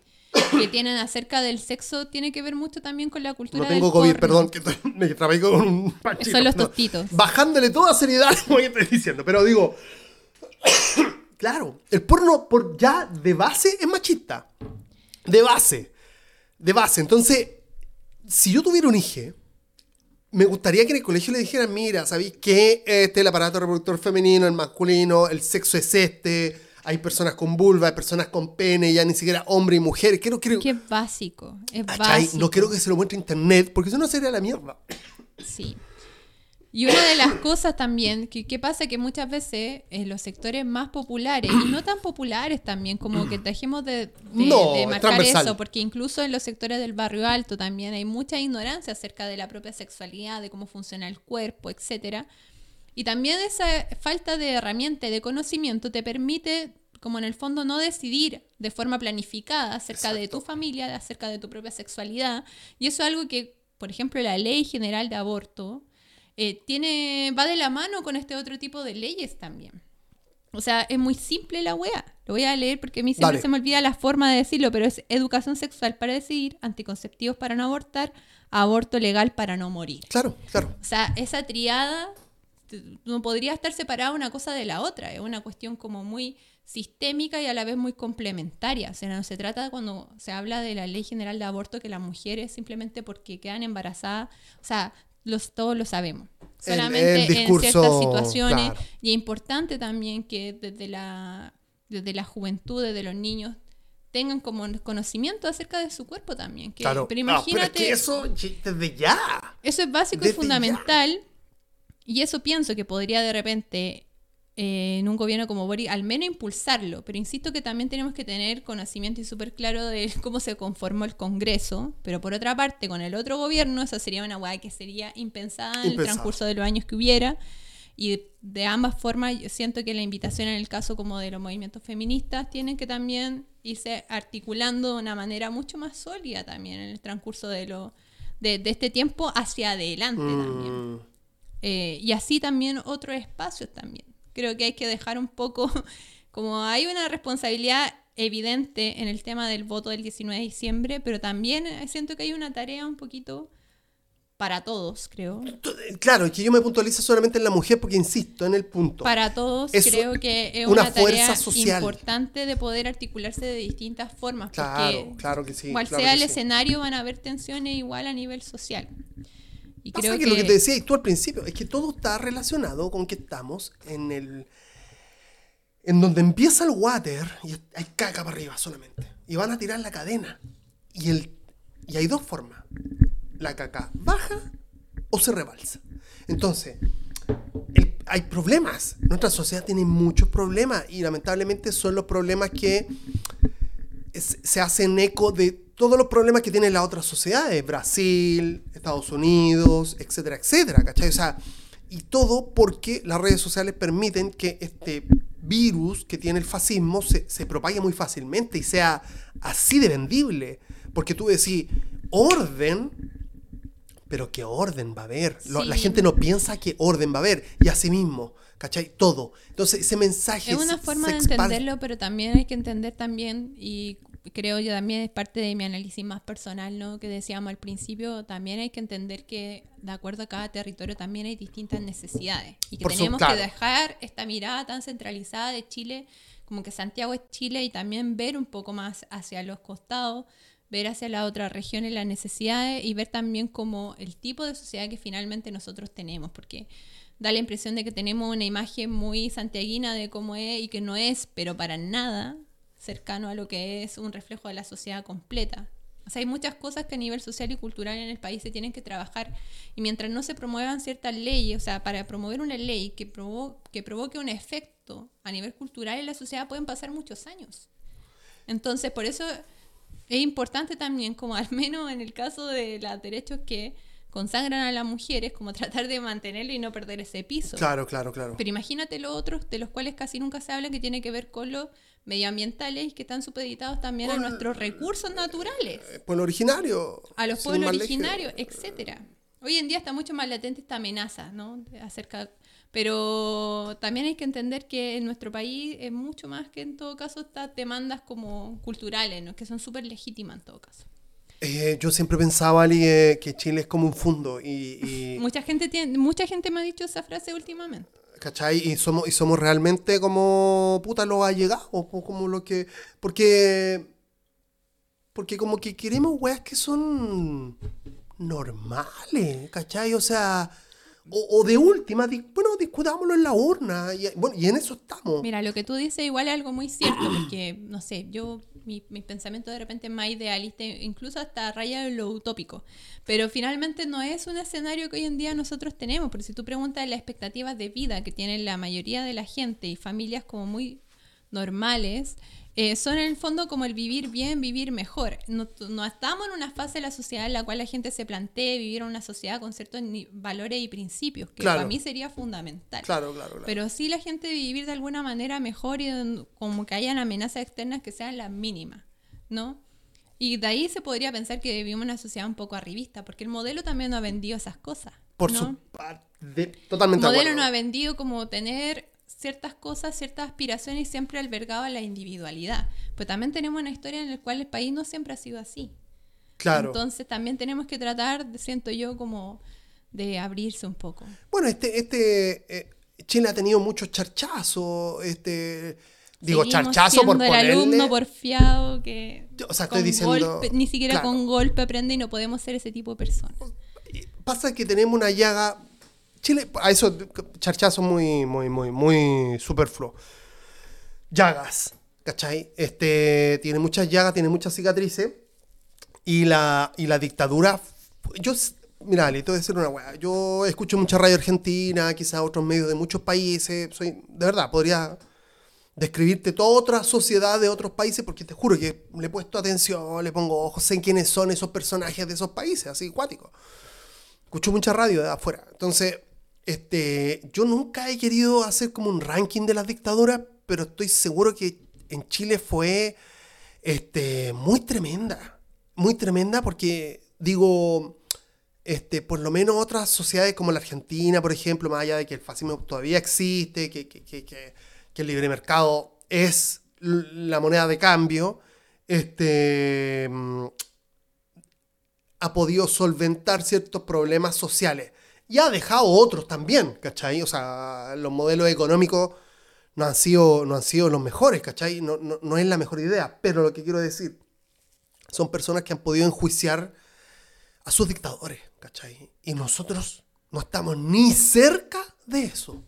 que tienen acerca del sexo tiene que ver mucho también con la cultura No tengo del COVID, porno. perdón, que me trabé con un panchito. Son los No, tostitos. bajándole toda seriedad a lo que estoy diciendo. Pero digo, claro, el porno por ya de base es machista. De base. De base. Entonces, si yo tuviera un hijo, me gustaría que en el colegio le dijeran, mira, ¿sabéis qué? Este es el aparato reproductor femenino, el masculino, el sexo es este. Hay personas con vulva, hay personas con pene, ya ni siquiera hombre y mujer. Quiero, quiero, Qué básico. Es básico. No quiero que se lo muestre internet, porque eso no sería la mierda. Sí. Y una de las cosas también, que, que pasa que muchas veces en los sectores más populares y no tan populares también, como que dejemos de, de- No, de es marcar eso, porque incluso en los sectores del barrio alto también hay mucha ignorancia acerca de la propia sexualidad, de cómo funciona el cuerpo, etcétera. Y también esa falta de herramienta y de conocimiento te permite, como en el fondo, no decidir de forma planificada acerca de tu familia, acerca de tu propia sexualidad. Y eso es algo que, por ejemplo, la ley general de aborto eh, tiene, va de la mano con este otro tipo de leyes también. O sea, es muy simple la wea. Lo voy a leer porque a mí siempre Dale. se me olvida la forma de decirlo, pero es educación sexual para decidir, anticonceptivos para no abortar, aborto legal para no morir. Claro, claro. O sea, esa triada no podría estar separada una cosa de la otra, es una cuestión como muy sistémica y a la vez muy complementaria. O sea, no se trata cuando se habla de la ley general de aborto que las mujeres simplemente porque quedan embarazadas, o sea, los, todos lo sabemos. Solamente en ciertas situaciones. Y es importante también que desde la, desde la juventud, desde los niños, tengan como conocimiento acerca de su cuerpo también. claro. Pero imagínate. eso desde ya. Eso es básico y fundamental. Y eso pienso que podría de repente eh, en un gobierno como Boris, al menos impulsarlo. Pero insisto que también tenemos que tener conocimiento y súper claro de cómo se conformó el Congreso. Pero por otra parte, con el otro gobierno, esa sería una hueá que sería impensada en el transcurso de los años que hubiera. Y de, ambas formas, yo siento que la invitación en el caso como de los movimientos feministas tienen que también irse articulando de una manera mucho más sólida también en el transcurso de, lo, de, este tiempo hacia adelante también. Mm. Eh, y así también otros espacios también creo que hay que dejar un poco, como hay una responsabilidad evidente en el tema del voto del 19 de diciembre, pero también siento que hay una tarea un poquito para todos, creo. Claro, que yo me puntualizo solamente en la mujer porque insisto en el punto. Para todos creo que es una, tarea importante de poder articularse de distintas formas. Claro, claro que sí. Cual sea el escenario, van a haber tensiones igual a nivel social. Y creo que, lo que te decía tú al principio es que todo está relacionado con que estamos en el. En donde empieza el water y hay caca para arriba solamente. Y van a tirar la cadena. Y, el, y hay dos formas. La caca baja o se rebalsa. Entonces, hay problemas. Nuestra sociedad tiene muchos problemas y lamentablemente son los problemas que se hacen eco de todos los problemas que tienen las otras sociedades, Brasil, Estados Unidos, etcétera, etcétera, ¿cachai? O sea, y todo porque las redes sociales permiten que este virus que tiene el fascismo se, se propague muy fácilmente y sea así de vendible. Porque tú decís, orden, pero ¿qué orden va a haber? La gente no piensa que orden va a haber, y así mismo. ¿cachai? Todo. Entonces, ese mensaje... Es una forma de entenderlo, pero también hay que entender también, y creo yo también es parte de mi análisis más personal, ¿no? Que decíamos al principio, también hay que entender que de acuerdo a cada territorio también hay distintas necesidades y que tenemos que dejar esta mirada tan centralizada de Chile, como que Santiago es Chile y también ver un poco más hacia los costados, ver hacia las otras regiones las necesidades y ver también como el tipo de sociedad que finalmente nosotros tenemos, porque da la impresión de que tenemos una imagen muy santiaguina de cómo es y que no es, pero para nada cercano a lo que es un reflejo de la sociedad completa. O sea, hay muchas cosas que a nivel social y cultural en el país se tienen que trabajar y mientras no se promuevan ciertas leyes, o sea, para promover una ley que, que provoque un efecto a nivel cultural en la sociedad pueden pasar muchos años. Entonces, por eso es importante también, como al menos en el caso de los derechos que consagran a las mujeres, como tratar de mantenerlo y no perder ese piso. Claro, claro, claro. Pero imagínate los otros, de los cuales casi nunca se habla, que tiene que ver con los medioambientales que están supeditados también a nuestros recursos naturales. Eh, pueblo originario. A los pueblos originarios, etcétera. Hoy en día está mucho más latente esta amenaza, ¿no? Acerca, pero también hay que entender que en nuestro país es mucho más que en todo caso estas demandas como culturales, ¿no? Que son súper legítimas en todo caso. Eh, yo siempre pensaba, Ali, que Chile es como un fondo y, Mucha, gente tiene, mucha gente me ha dicho esa frase últimamente. ¿Cachai? Y somos, y somos realmente como puta los allegados, como lo que. Porque. Porque como que queremos weas que son normales, ¿cachai? O sea, o, de última, bueno, discutámoslo en la urna. Y, bueno, y en eso estamos. Mira, lo que tú dices igual es algo muy cierto, porque, no sé, yo, mi, mi pensamiento de repente es más idealista, incluso hasta raya de lo utópico. Pero finalmente no es un escenario que hoy en día nosotros tenemos, porque si tú preguntas las expectativas de vida que tienen la mayoría de la gente y familias como muy normales, eh, son en el fondo como el vivir bien, vivir mejor. No, estamos en una fase de la sociedad en la cual la gente se plantee vivir en una sociedad con ciertos valores y principios, que para mí sería fundamental. Claro, claro, Pero sí la gente vivir de alguna manera mejor y como que hayan amenazas externas que sean las mínimas, ¿no? Y de ahí se podría pensar que vivimos en una sociedad un poco arribista, porque el modelo también no ha vendido esas cosas. Por su parte, totalmente. El modelo no ha vendido como tener ciertas cosas, ciertas aspiraciones siempre albergado a la individualidad. Pero también tenemos una historia en la cual el país no siempre ha sido así. Claro. Entonces también tenemos que tratar, siento yo, como de abrirse un poco. Bueno, este, este eh, Chile ha tenido muchos charchazos, este, digo Seguimos charchazo por el ponerle... alumno porfiado que o sea, estoy diciendo- golpe- ni siquiera claro. con golpe aprende y no podemos ser ese tipo de personas. Pasa que tenemos una llaga. Chile, a eso, charchazo muy, muy, muy, muy superfluo. Llagas, ¿cachai? Este, tiene muchas llagas, tiene muchas cicatrices. Y la, y la dictadura. Yo, mira, le te voy a decir una weá. Yo escucho mucha radio argentina, quizás otros medios de muchos países. Soy, de verdad, podría describirte toda otra sociedad de otros países porque te juro que le he puesto atención, le pongo ojos, sé quiénes son esos personajes de esos países, así cuáticos escucho mucha radio de afuera. Entonces, este, yo nunca he querido hacer como un ranking de las dictaduras, pero estoy seguro que en Chile fue este, muy tremenda. Muy tremenda porque, digo, este, por lo menos otras sociedades como la Argentina, por ejemplo, más allá de que el fascismo todavía existe, que, que- que- que- el libre mercado es la moneda de cambio, este, mm, ha podido solventar ciertos problemas sociales. Y ha dejado otros también, ¿cachai? O sea, los modelos económicos no han sido, no han sido los mejores, ¿cachai? No, no, no es la mejor idea. Pero lo que quiero decir, son personas que han podido enjuiciar a sus dictadores, ¿cachai? Y nosotros no estamos ni cerca de eso.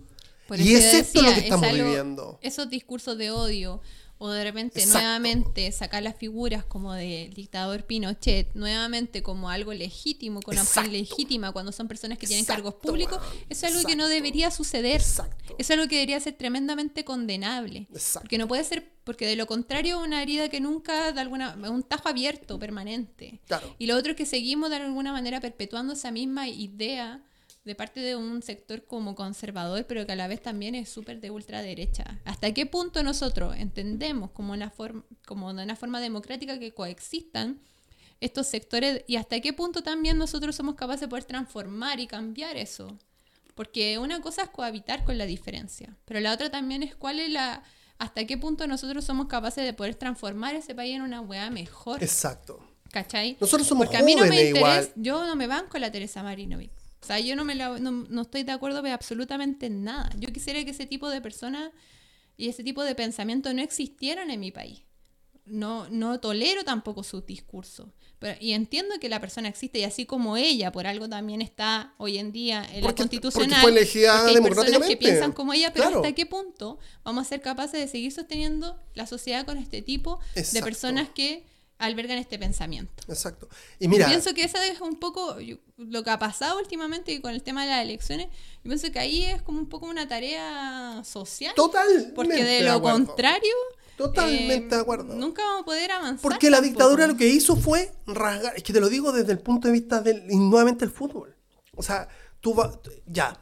Por y eso es esto lo que es estamos algo- viviendo. Esos discursos de odio, o de repente Exacto. nuevamente sacar las figuras como del dictador Pinochet, nuevamente como algo legítimo, con Exacto. legítima cuando son personas que tienen cargos públicos, eso es algo que no debería suceder. Eso es algo que debería ser tremendamente condenable. Exacto. Porque no puede ser, porque de lo contrario, una herida que nunca, de alguna, un tajo abierto, permanente. Claro. Y lo otro es que seguimos de alguna manera perpetuando esa misma idea de parte de un sector como conservador, pero que a la vez también es súper de ultraderecha. ¿Hasta qué punto nosotros entendemos como una, forma, como de una forma democrática que coexistan estos sectores y hasta qué punto también nosotros somos capaces de poder transformar y cambiar eso? Porque una cosa es cohabitar con la diferencia, pero la otra también es cuál es la... ¿Hasta qué punto nosotros somos capaces de poder transformar ese país en una weá mejor? Exacto. ¿Cachai? Nosotros somos Porque a mí no me jóvenes interesa, igual. yo no me banco la Teresa Marinovic. O sea, yo no, me la- no, no estoy de acuerdo de absolutamente nada. Yo quisiera que ese tipo de personas y ese tipo de pensamiento no existieran en mi país. No, no tolero tampoco sus discursos. Pero, y entiendo que la persona existe y así como ella, por algo también está hoy en día en Porque- la constitucional. porque fue elegida porque hay personas que piensan como ella, pero Claro. hasta qué punto vamos a ser capaces de seguir sosteniendo la sociedad con este tipo de personas que albergan este pensamiento. Exacto. Y mira, Pienso que esa es un poco yo- lo que ha pasado últimamente y con el tema de las elecciones. Yo pienso que ahí es como un poco una tarea social. totalmente porque de lo acuerdo. contrario, Totalmente eh, de acuerdo. nunca vamos a poder avanzar. Porque la dictadura lo que hizo fue rasgar. Es que te lo digo desde el punto de vista del. Y nuevamente el fútbol. O sea, tú vas. Ya.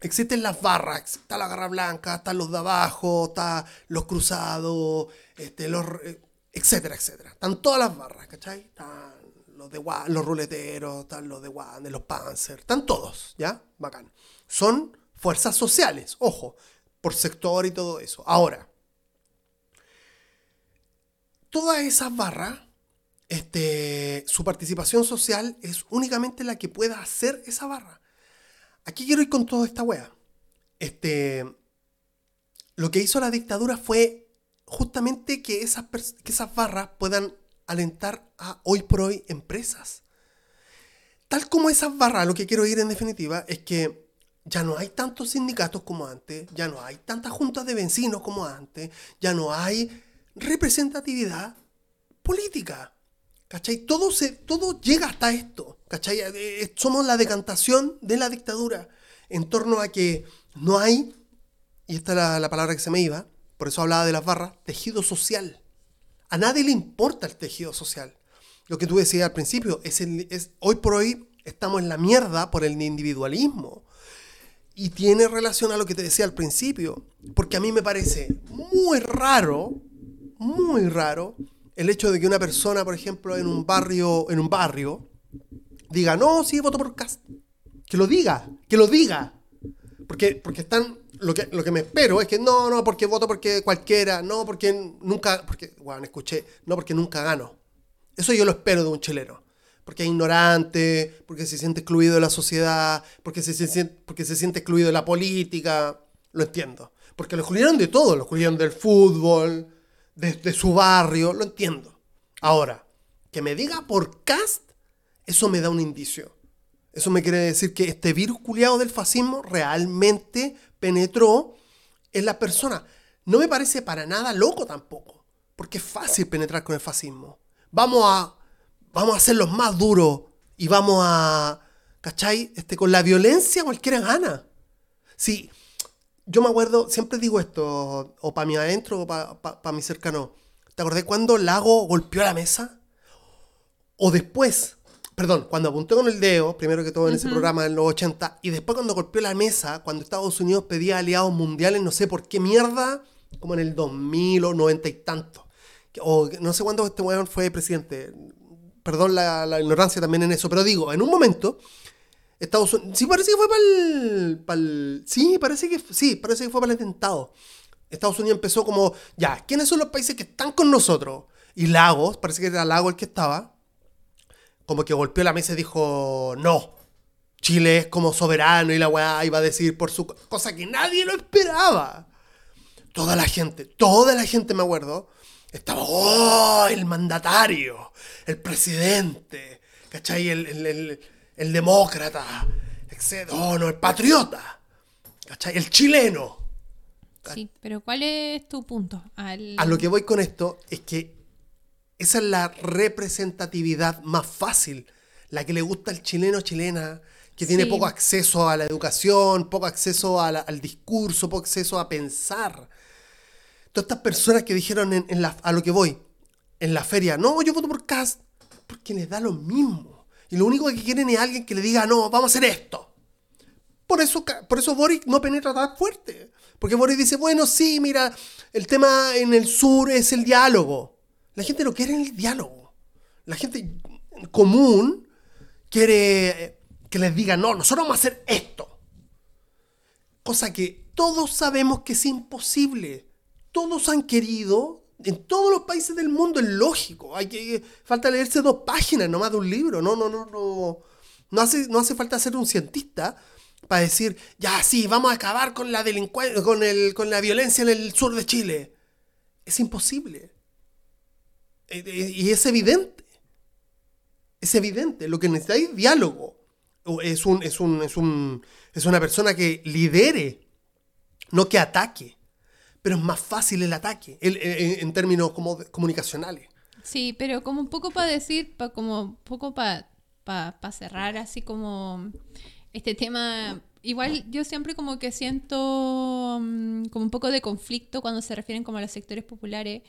Existen las barras. Está la garra blanca, están los de abajo, está los cruzados, este, los. eh, etcétera, etcétera. Están todas las barras, ¿cachai? Están los de los ruleteros, están los de Wander, los Panzer. Están todos, ¿ya? Bacán. Son fuerzas sociales, ojo, por sector y todo eso. Ahora todas esas barras, este, su participación social es únicamente la que pueda hacer esa barra. Aquí quiero ir con toda esta wea. Este, lo que hizo la dictadura fue justamente que esas, que esas barras puedan alentar a hoy por hoy empresas. Tal como esas barras, lo que quiero ir en definitiva es que ya no hay tantos sindicatos como antes, ya no hay tantas juntas de vecinos como antes, ya no hay representatividad política. ¿Cachai? Todo, se, todo llega hasta esto. ¿Cachai? Eh, eh, Somos la decantación de la dictadura en torno a que no hay, y esta es la, la palabra que se me iba, por eso hablaba de las barras, tejido social. A nadie le importa el tejido social. Lo que tú decías al principio, es, hoy por hoy estamos en la mierda por el individualismo. Y tiene relación a lo que te decía al principio, porque a mí me parece muy raro, muy raro, el hecho de que una persona, por ejemplo, en un barrio, en un barrio, diga, no, sí, voto por Cast. Que lo diga, que lo diga. Porque, porque están, lo que, lo que me espero es que no, no, porque voto porque cualquiera, no, porque nunca, porque, bueno, escuché, no, porque nunca gano. Eso yo lo espero de un chileno. porque es ignorante, porque se siente excluido de la sociedad, porque se, siente, porque se siente excluido de la política. Lo entiendo. Porque lo excluyeron de todo, lo excluyeron del fútbol, de, su barrio, lo entiendo. Ahora, que me diga por cast, eso me da un indicio. Eso me quiere decir que este virus culiado del fascismo realmente penetró en la persona. No me parece para nada loco tampoco, porque es fácil penetrar con el fascismo. Vamos a vamos a ser los más duros y vamos a, ¿cachai? Este, con la violencia cualquiera gana. Sí, yo me acuerdo, siempre digo esto, o para mi adentro o para mi cercano. ¿Te acordé cuando Lago golpeó la mesa? O después, perdón, cuando apuntó con el dedo, primero que todo en ese programa en los 80, y después cuando golpeó la mesa, cuando Estados Unidos pedía aliados mundiales, no sé por qué mierda, como en el 2000 o 90 y tanto. O no sé cuándo este weón fue presidente, perdón la, ignorancia también en eso, pero digo, en un momento, Estados Unidos, sí parece que fue para el, sí, parece que, sí, parece que fue para el atentado. Estados Unidos empezó como, ya, ¿quiénes son los países que están con nosotros? Y Lagos, parece que era Lagos el que estaba, como que golpeó la mesa y dijo, no, Chile es como soberano y la weá iba a decir por su cosa que nadie lo esperaba. Toda la gente, toda la gente me acuerdo, estaba, oh, el mandatario, el presidente, ¿cachai? El, el, demócrata, etc. Oh, no, el patriota, ¿cachai? El chileno. Sí, pero ¿cuál es tu punto? A lo que voy con esto es que esa es la representatividad más fácil, la que le gusta al chileno chilena, que tiene poco acceso a la educación, poco acceso al discurso, poco acceso a pensar todas estas personas que dijeron en, la, a lo que voy, en la feria, no, yo voto por Cast, porque les da lo mismo. Y lo único que quieren es alguien que le diga, no, vamos a hacer esto. Por eso, por eso Boric no penetra tan fuerte. Porque Boric dice, bueno, sí, mira, el tema en el sur es el diálogo. La gente no quiere el diálogo. La gente común quiere que les diga, no, nosotros vamos a hacer esto. Cosa que todos sabemos que es imposible todos han querido, en todos los países del mundo, es lógico. Hay que, falta leerse dos páginas nomás de un libro. No, no, no, no. No hace, no hace falta ser un cientista para decir, ya sí, vamos a acabar con la delincuencia, con, el, con la violencia en el sur de Chile. Es imposible. Eh, eh, y es evidente. Es evidente. Lo que necesita es diálogo. Es, un, es, un, es, un, es una persona que lidere, no que ataque pero es más fácil el ataque en, términos como comunicacionales. Sí, pero como un poco para decir, pa, como poco para cerrar así como este tema, igual yo siempre como que siento mm, como un poco de conflicto cuando se refieren como a los sectores populares,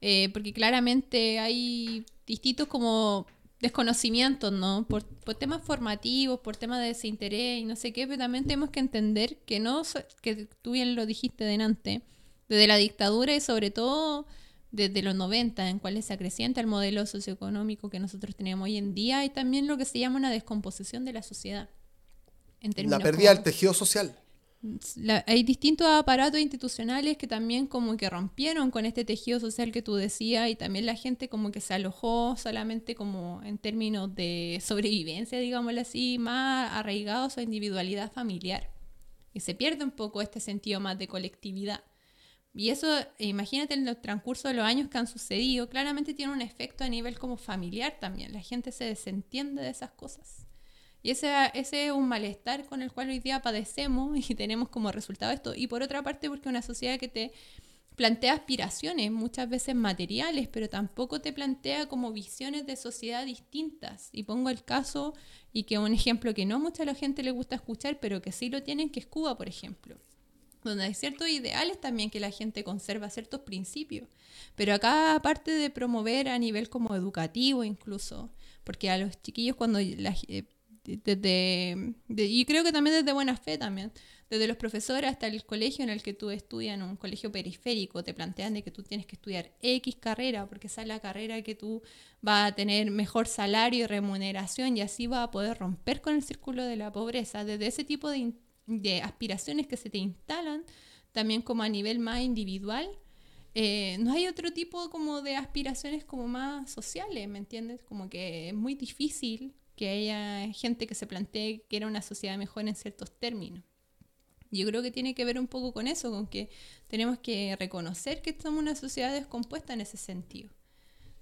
eh, porque claramente hay distintos como desconocimientos, ¿no? Por, por, temas formativos, por temas de desinterés y no sé qué, pero también tenemos que entender que no, que tú bien lo dijiste delante, desde la dictadura y sobre todo desde los 90, en cuales se acrecienta el modelo socioeconómico que nosotros tenemos hoy en día y también lo que se llama una descomposición de la sociedad. la pérdida del tejido social. Hay distintos aparatos institucionales que también como que rompieron con este tejido social que tú decías y también la gente como que se alojó solamente como en términos de sobrevivencia, digámoslo así, más arraigados a individualidad familiar. Y se pierde un poco este sentido más de colectividad. Y eso, imagínate en el transcurso de los años que han sucedido, claramente tiene un efecto a nivel como familiar también. La gente se desentiende de esas cosas. Y ese, ese es un malestar con el cual hoy día padecemos y tenemos como resultado esto. Y por otra parte, porque una sociedad que te plantea aspiraciones, muchas veces materiales, pero tampoco te plantea como visiones de sociedad distintas. Y pongo el caso, y que un ejemplo que no mucha la gente le gusta escuchar, pero que sí lo tienen, que es Cuba, por ejemplo donde hay ciertos ideales también que la gente conserva, ciertos principios. Pero acá, aparte de promover a nivel como educativo incluso, porque a los chiquillos cuando eh, desde, y creo que también desde buena fe también, desde los profesores hasta el colegio en el que tú estudias, en un colegio periférico, te plantean de que tú tienes que estudiar X carrera, porque esa es la carrera que tú vas a tener mejor salario y remuneración y así vas a poder romper con el círculo de la pobreza. Desde ese tipo de de aspiraciones que se te instalan, también como a nivel más individual, eh, no hay otro tipo como de aspiraciones como más sociales, ¿me entiendes? Como que es muy difícil que haya gente que se plantee que era una sociedad mejor en ciertos términos. Yo creo que tiene que ver un poco con eso, con que tenemos que reconocer que somos una sociedad descompuesta en ese sentido.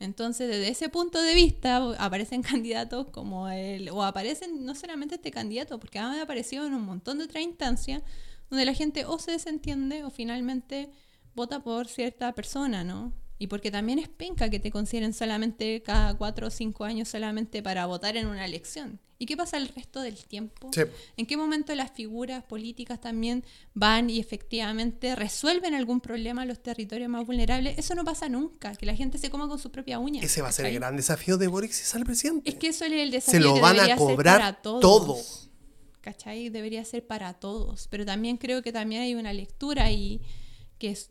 Entonces, desde ese punto de vista, aparecen candidatos como el, o aparecen no solamente este candidato, porque han aparecido en un montón de otras instancias donde la gente o se desentiende o finalmente vota por cierta persona, ¿no? Y porque también es penca que te consideren solamente cada cuatro o cinco años solamente para votar en una elección. ¿Y qué pasa el resto del tiempo? ¿En qué momento las figuras políticas también van y efectivamente resuelven algún problema en los territorios más vulnerables? Eso no pasa nunca, que la gente se coma con su propia uña. Ese va a ser el gran desafío de Boric si sale presidente. Es que eso es el desafío. Se lo van a cobrar todo. ¿Cachai? Debería ser para todos. Pero también creo que también hay una lectura y que es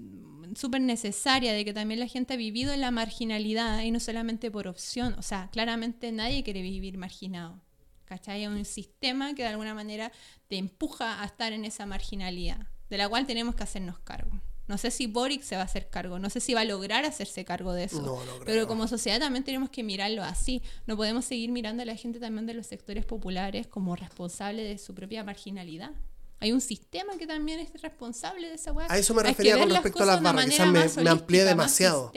súper necesaria de que también la gente ha vivido en la marginalidad y no solamente por opción. O sea, claramente nadie quiere vivir marginado. ¿Cachai? Hay un sistema que de alguna manera te empuja a estar en esa marginalidad, de la cual tenemos que hacernos cargo. No sé si Boric se va a hacer cargo, no sé si va a lograr hacerse cargo de eso. pero como sociedad también tenemos que mirarlo así. No podemos seguir mirando a la gente también de los sectores populares como responsable de su propia marginalidad. Hay un sistema que también es responsable de esa weá. A eso me refería con respecto a las barras, quizás me, me amplié demasiado.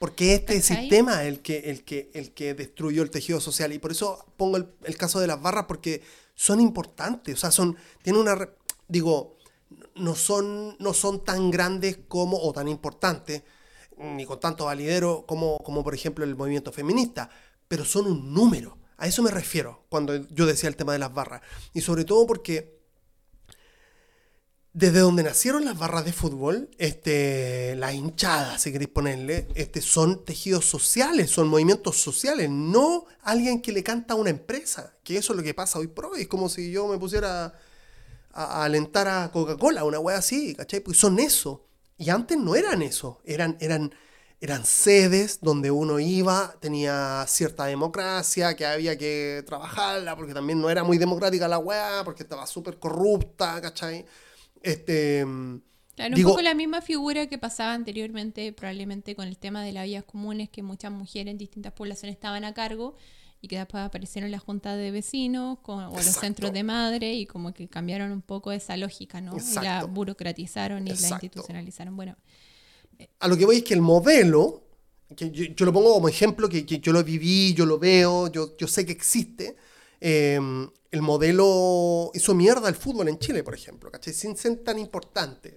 Porque este sistema es el que, el, que, el que destruyó el tejido social. Y por eso pongo el, caso de las barras, porque son importantes. O sea, son. Tienen una. Digo, no son, no son tan grandes como, o tan importantes, ni con tanto validero como, como por ejemplo el movimiento feminista. Pero son un número. A eso me refiero cuando yo decía el tema de las barras. Y sobre todo porque desde donde nacieron las barras de fútbol, este, las hinchadas, si queréis ponerle, este, son tejidos sociales, son movimientos sociales, no alguien que le canta a una empresa, que eso es lo que pasa hoy por hoy. Es como si yo me pusiera a, alentar a Coca-Cola, una wea así, ¿cachai? Pues son eso. Y antes no eran eso, eran, eran, eran sedes donde uno iba, tenía cierta democracia, que había que trabajarla, porque también no era muy democrática la wea, porque estaba súper corrupta, ¿cachai? Este, claro, un poco la misma figura que pasaba anteriormente, probablemente con el tema de las vías comunes, que muchas mujeres en distintas poblaciones estaban a cargo y que después aparecieron las juntas de vecinos o los centros de madre y como que cambiaron un poco esa lógica, ¿no? Y la burocratizaron y la institucionalizaron. Bueno. A lo que voy es que el modelo, que yo, lo pongo como ejemplo, que, yo lo viví, yo lo veo, yo, yo sé que existe, Em, el modelo hizo mierda el fútbol en Chile, por ejemplo, ¿cachai? Sin ser tan importante.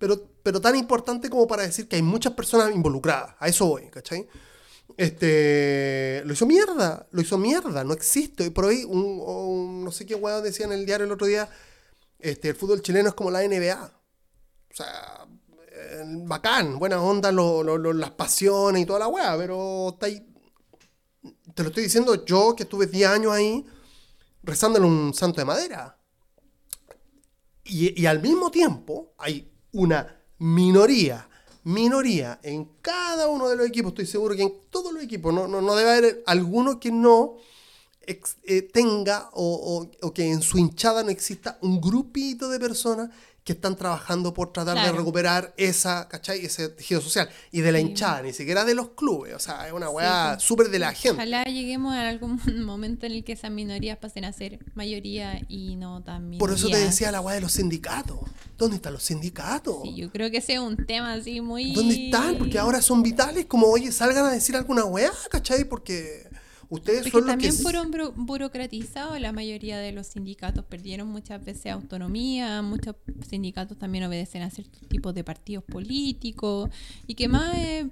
Pero, pero tan importante como para decir que hay muchas personas involucradas. A eso voy, ¿cachai? Este, lo hizo mierda, lo hizo mierda, no existe. Y por ahí, un, no sé qué weón decía en el diario el otro día, este, el fútbol chileno es como la NBA. O sea, bacán, buena onda, las pasiones y toda la weá, pero. Te lo estoy diciendo yo que estuve 10 años ahí rezándole un santo de madera. Y, al mismo tiempo hay una minoría, minoría en cada uno de los equipos, estoy seguro que en todos los equipos, no, no, debe haber alguno que no eh, tenga o, o, que en su hinchada no exista un grupito de personas que están trabajando por tratar de recuperar esa, ¿cachai? Ese tejido social. Y de la hinchada, ni siquiera de los clubes. O sea, es una weá súper de la gente. Ojalá lleguemos a algún momento en el que esas minorías pasen a ser mayoría y no tan Por eso te decía la weá de los sindicatos. ¿Dónde están los sindicatos? Sí, yo creo que ese es un tema así muy... ¿Dónde están? Porque ahora son vitales. Como, oye, salgan a decir alguna weá, ¿cachai? Porque Ustedes son también fueron burocratizados, la mayoría de los sindicatos perdieron muchas veces autonomía, muchos sindicatos también obedecen a ciertos tipos de partidos políticos y que más eh,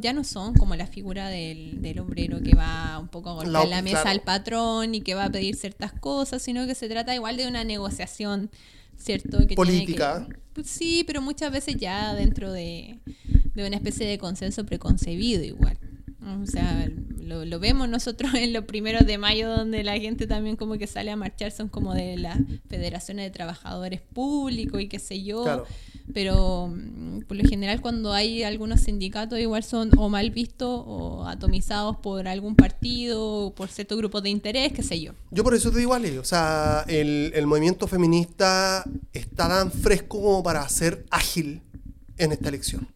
ya no son como la figura del, del obrero que va un poco a golpear la, mesa al patrón y que va a pedir ciertas cosas, sino que se trata igual de una negociación, ¿cierto? Que Política. Pues sí, pero muchas veces ya dentro de, de una especie de consenso preconcebido igual. O sea, lo, vemos nosotros en los primeros de mayo, donde la gente también como que sale a marchar, son como de las federaciones de trabajadores públicos y qué sé yo. Pero mm, por lo general cuando hay algunos sindicatos igual son o mal vistos o atomizados por algún partido o por cierto grupo de interés, qué sé yo. Yo por eso te digo, Ale, o sea, el, el movimiento feminista está tan fresco como para ser ágil en esta elección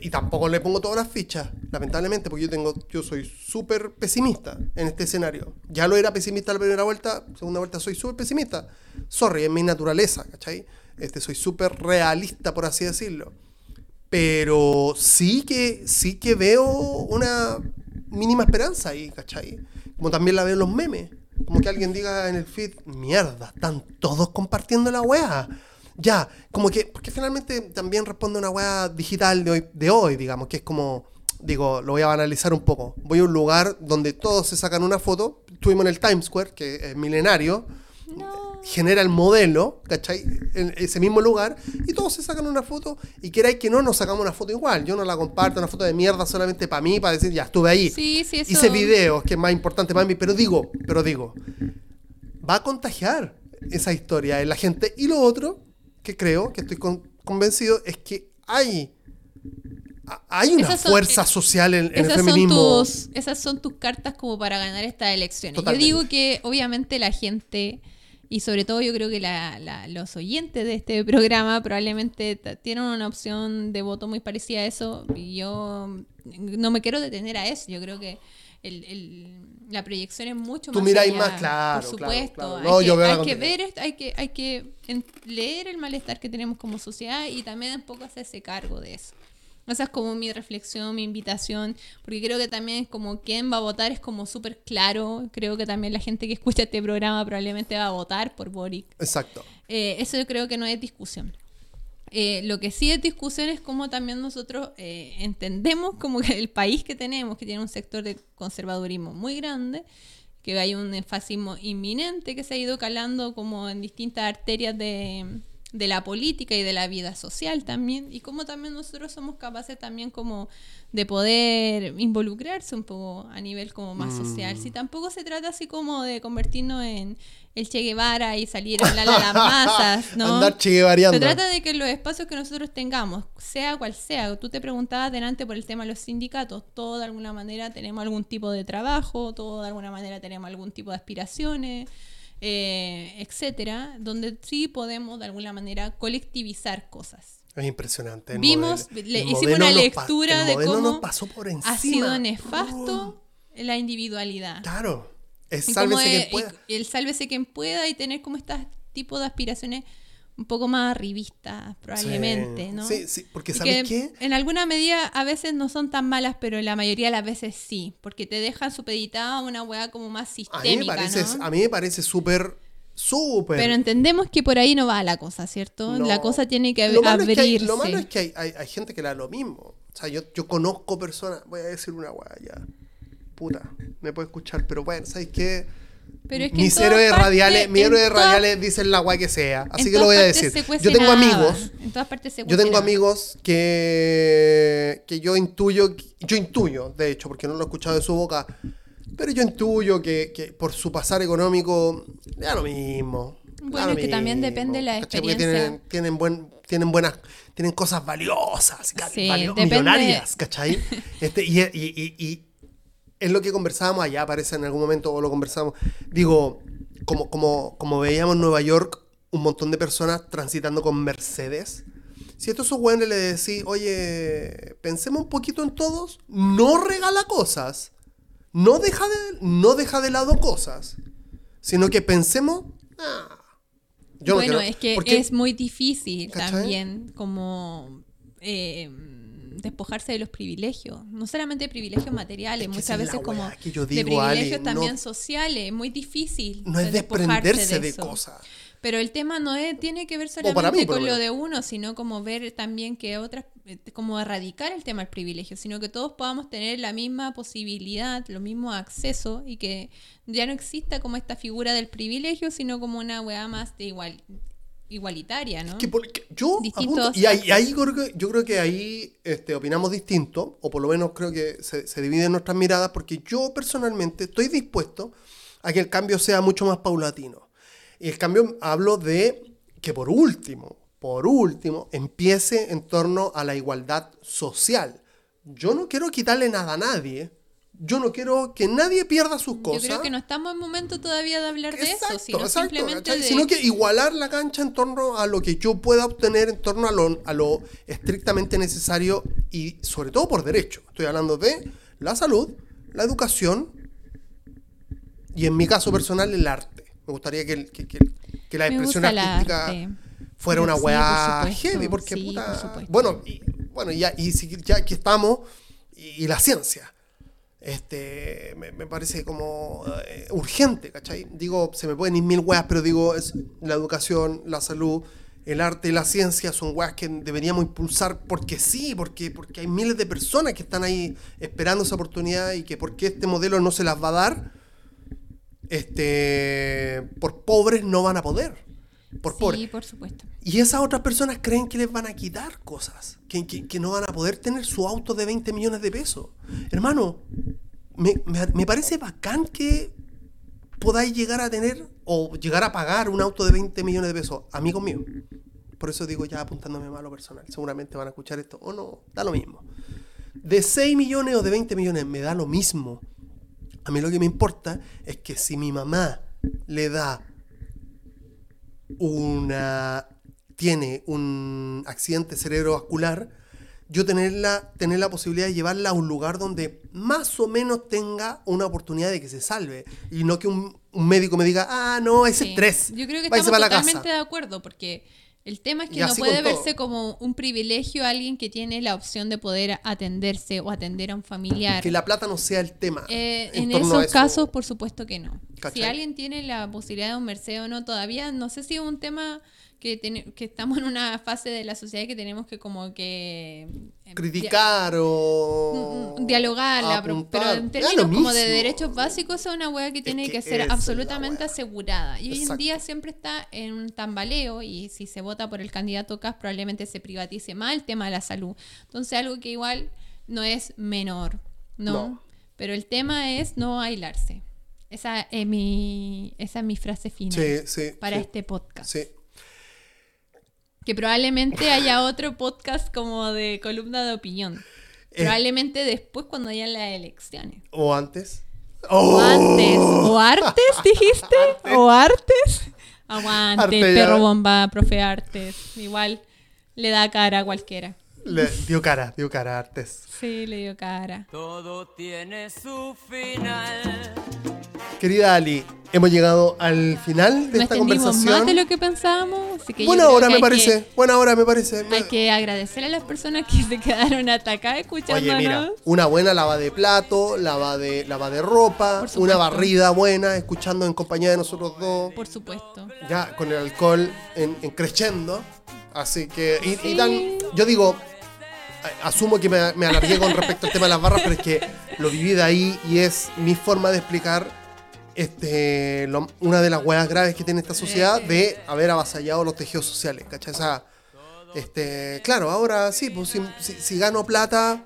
Y tampoco le pongo todas las fichas, lamentablemente, porque yo tengo, yo soy súper pesimista en este escenario. Ya lo era pesimista la primera vuelta, segunda vuelta soy súper pesimista. Sorry, es mi naturaleza, ¿cachai? Este, soy súper realista, por así decirlo. Pero sí que, sí que veo una mínima esperanza ahí, ¿cachai? Como también la veo en los memes. Como que alguien diga en el feed, mierda, están todos compartiendo la wea. Ya, como que, porque finalmente también responde a una wea digital de hoy, de hoy, digamos, que es como, digo, lo voy a analizar un poco. Voy a un lugar donde todos se sacan una foto, estuvimos en el Times Square, que es milenario, No. genera el modelo, ¿cachai? En ese mismo lugar, y todos se sacan una foto, y queráis que no, nos sacamos una foto igual. Yo no la comparto, una foto de mierda solamente para mí, para decir, ya estuve ahí. Sí, sí, eso. Hice videos, que es más importante para mí, pero digo, pero digo, va a contagiar esa historia en la gente. Y lo otro que creo, que estoy con- convencido, es que hay, hay una son- fuerza eh, social en, en el Esas son, feminismo. tus, esas son tus cartas como para ganar estas elecciones. Totalmente. Yo digo que obviamente la gente, y sobre todo yo creo que la- la- los oyentes de este programa probablemente tienen una opción de voto muy parecida a eso. Y yo no me quiero detener a eso. Yo creo que el- el- la proyección es mucho Tú más miráis allá, más, claro, Por supuesto. claro. Hay No, que, yo hay que ver, hay que, hay que leer el malestar que tenemos como sociedad y también un poco hacerse cargo de eso. Esa es como mi reflexión, mi invitación, porque creo que también es como quién va a votar es como súper claro. Creo que también la gente que escucha este programa probablemente va a votar por Boric. Exacto. Eh, eso yo creo que no es discusión. Eh, lo que sí es discusión es cómo también nosotros eh, entendemos como que el país que tenemos, que tiene un sector de conservadurismo muy grande, que hay un fascismo inminente que se ha ido calando como en distintas arterias de, de la política y de la vida social también, y cómo también nosotros somos capaces también como de poder involucrarse un poco a nivel como más social. Si tampoco se trata así como de convertirnos en el Che Guevara y salir a hablar a las masas, ¿no? Andar cheguevareando. Se trata de que los espacios que nosotros tengamos, sea cual sea, tú te preguntabas delante por el tema de los sindicatos, todos de alguna manera tenemos algún tipo de trabajo, todos de alguna manera tenemos algún tipo de aspiraciones, eh, etcétera, donde sí podemos de alguna manera colectivizar cosas. Es impresionante. el Vimos, modelo- le el hicimos una lectura de cómo nos pasó por encima. ha sido nefasto la individualidad. Claro. Es como sálvese quien pueda. y el sálvese quien pueda y tener como este tipo de aspiraciones un poco más arribistas, probablemente, Sí, ¿no? Sí, sí, porque Y ¿sabes que qué? En alguna medida a veces no son tan malas, pero en la mayoría de las veces sí, porque te dejan supeditada a una weá como más A mí me sistémica, parece, ¿no? a mí me parece súper, súper. Pero entendemos que por ahí no va la cosa, ¿cierto? No. La cosa tiene que Lo malo es abrirse. que hay- lo malo es que hay, hay- hay gente que le da lo mismo. O sea, yo, yo conozco personas, voy a decir una weá ya. Puta, me puede escuchar, pero bueno, ¿sabes qué? Pero es que mis héroes partes- radiales, mis héroes todas- radiales dicen la weá que sea. Así que lo voy a decir. Yo tengo amigos En todas partes se Yo tengo amigos que, que yo intuyo, yo intuyo, de hecho, porque no lo he escuchado de su boca, pero yo intuyo que, que por su pasar económico, da lo mismo. Bueno, es que también depende de la experiencia. Tienen, tienen, buen, tienen buenas, tienen cosas valiosas, Sí, valio- millonarias, ¿cachai? Este, y, y, y- y es lo que conversábamos allá, parece en algún momento, o lo conversamos. Digo, como, como, como veíamos en Nueva York, un montón de personas transitando con Mercedes. Si a estos esos weones le decís, oye, pensemos un poquito en todos, no regala cosas. No deja de, no deja de lado cosas. Sino que pensemos. ah, yo no bueno, quiero- es que porque- es muy difícil ¿Cachai? también como eh, despojarse de los privilegios. No solamente de privilegios materiales, Es que muchas veces como que yo de digo, Ale, privilegios también no- sociales. Es muy difícil. no es de desprenderse de, eso. cosas. Pero el tema no es, tiene que ver mí, solamente con lo de uno, sino como ver también que otras, eh, como erradicar el tema del privilegio, sino que todos podamos tener la misma posibilidad, los mismos acceso y que ya no exista como esta figura del privilegio, sino como una weá más de igual, igualitaria, ¿no? Que yo Distintos apunto- y ahí, ahí creo que, yo creo que ahí este, opinamos distinto, o por lo menos creo que se, se dividen nuestras miradas, porque yo personalmente estoy dispuesto a que el cambio sea mucho más paulatino. Y el cambio hablo de que por último, por último, empiece en torno a la igualdad social. Yo no quiero quitarle nada a nadie. Yo no quiero que nadie pierda sus Yo cosas. creo que no estamos en momento todavía de hablar de Exacto, eso, sino exacto, simplemente de... Sino que igualar la cancha en torno a lo que yo pueda obtener, en torno a lo, a lo estrictamente necesario y sobre todo por derecho. Estoy hablando de la salud, la educación y en mi caso personal el arte. Me gustaría que, que- que- que la expresión artística fuera una Sí, por weá supuesto, heavy, porque sí, puta. por. Bueno, y, bueno, ya, y si ya aquí estamos, y, y la ciencia. Este, me, parece como eh, urgente, ¿cachai? Digo, se me pueden ir mil weas, pero digo, es la educación, la salud, el arte y la ciencia son weas que deberíamos impulsar porque sí, porque, porque hay miles de personas que están ahí esperando esa oportunidad y que porque este modelo no se las va a dar, este, por pobres no van a poder. Por. Sí, por supuesto. Y esas otras personas creen que les van a quitar cosas, que, que- que no van a poder tener su auto de 20 millones de pesos. Hermano, me, me- me parece bacán que podáis llegar a tener o llegar a pagar un auto de 20 millones de pesos, amigos míos. Por eso digo ya apuntándome mal a lo personal. Seguramente van a escuchar esto. O no, da lo mismo. De 6 millones o de 20 millones me da lo mismo. A mí lo que me importa es que si mi mamá le da una tiene un accidente cerebrovascular, yo tener la, tener la posibilidad de llevarla a un lugar donde más o menos tenga una oportunidad de que se salve. Y no que un, un médico me diga, ah, no, Sí. es tres. Yo creo que váyase estamos totalmente de acuerdo, porque el tema es que no puede todo. verse como un privilegio a alguien que tiene la opción de poder atenderse o atender a un familiar. Que la plata no sea el tema. Eh, en esos eso. casos, por supuesto que no. ¿Cachai? Si alguien tiene la posibilidad de un merced o no, todavía no sé si es un tema que, tiene- que estamos en una fase de la sociedad que tenemos que como que... eh, criticar o Mm, mm, dialogarla, pero, apuntar. pero en términos como de derechos básicos es una hueá que tiene que ser absolutamente asegurada. Y hoy en día siempre está en un tambaleo y si se vota por el candidato Cas probablemente se privatice más el tema de la salud. Entonces algo que igual no es menor, ¿no? No. Pero el tema es no aislarse. Esa es mi, esa es mi frase final Sí, sí. para sí, este podcast. Sí. Que probablemente haya otro podcast como de columna de opinión. Eh. Probablemente después cuando hayan las elecciones. O antes. O ¡Oh! antes. ¿O artes, dijiste? ¿O artes? Aguante, perro bomba, profe artes. Igual le da cara a cualquiera. Le dio cara, dio cara a Artes. Sí, le dio cara. Todo tiene su final. Querida Ali, hemos llegado al final de No esta conversación. más de lo que pensábamos. Así que Buena hora que me parece, que- buena hora me parece. hay que agradecer a las personas que se quedaron hasta acá escuchándonos. Oye, mira, una buena lava de plato, lava de, lava de ropa, una barrida buena, escuchando en compañía de nosotros dos, Por supuesto. ya con el alcohol en, en crescendo. Así que, y, y Sí. tan, yo digo, asumo que me, me alargué con respecto al tema de las barras, pero es que lo viví de ahí y es mi forma de explicar este, lo- una de las huevas graves que tiene esta sociedad de haber avasallado los tejidos sociales, ¿cachai? O sea, este, claro, ahora sí, pues si, si- si gano plata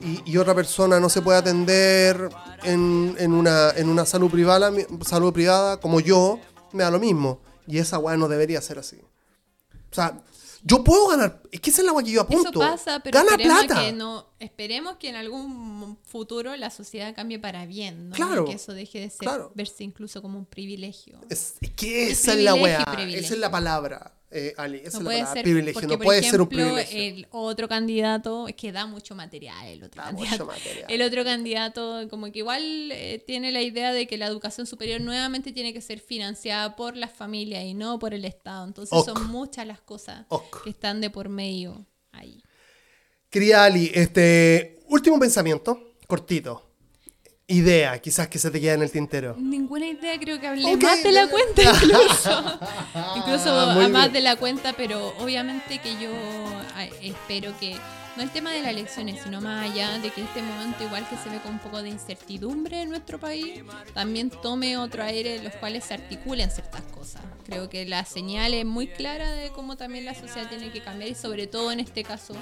y, y otra persona no se puede atender en, en una, en una salud privada, salud privada como yo, me da lo mismo. Y esa hueá no debería ser así. O sea, yo puedo ganar, es que esa es la hueá que yo apunto. Eso pasa, pero Gana plata. que no, esperemos que en algún futuro la sociedad cambie para bien, ¿no? Claro, que eso deje de ser claro. verse incluso como un privilegio. Es, es que esa es la weá. Esa es la palabra, eh, Ali. Esa No es la puede palabra. ser, privilegio. porque, no por puede ser un privilegio. el otro candidato, es que da mucho material el otro Da candidato. mucho material. El otro candidato como que igual eh, tiene la idea de que la educación superior nuevamente tiene que ser financiada por las familias y no por el Estado. Entonces son muchas las cosas que están de por medio ahí. Querida Ali, este último pensamiento, cortito. Idea, quizás que se te queda en el tintero. Ninguna idea, creo que hablé Ok. más de la cuenta incluso. incluso Ah, muy a más bien. de la cuenta, pero obviamente que yo ah, espero que, no el tema de las elecciones, sino más allá de que este momento igual que se ve con un poco de incertidumbre en nuestro país, también tome otro aire en los cuales se articulen ciertas cosas. Creo que la señal es muy clara de cómo también la sociedad tiene que cambiar y sobre todo en este caso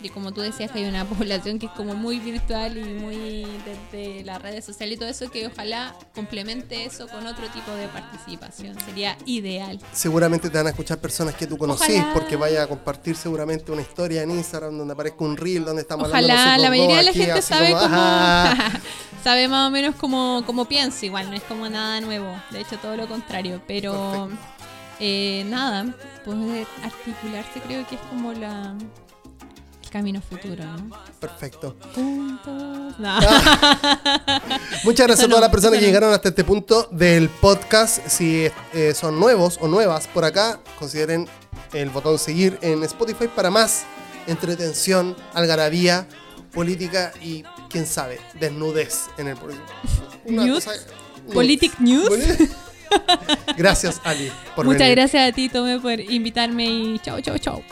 de como tú decías que hay una población que es como muy virtual y muy desde las redes sociales y todo eso, que ojalá complemente eso con otro tipo de participación. Sería ideal. Seguramente te van a escuchar personas que tú conocís, Ojalá. porque vaya a compartir seguramente una historia en Instagram donde aparezca un reel donde estamos hablando Ojalá, la mayoría de la gente sabe como, sabe más o menos cómo, cómo pienso, igual, no es como nada nuevo, de hecho todo lo contrario, pero eh, nada, poder articularse creo que es como la camino futuro, ¿no? Perfecto. Puntos. No. Muchas gracias a todas las personas que llegaron hasta este punto del podcast. Si eh, son nuevos o nuevas por acá, consideren el botón seguir en Spotify para más entretención, algarabía, política y, quién sabe, desnudez en el News. cosa- Politic News. Gracias, Ali, por Muchas venir. gracias a ti, Tome, por invitarme y chao, chao, chao.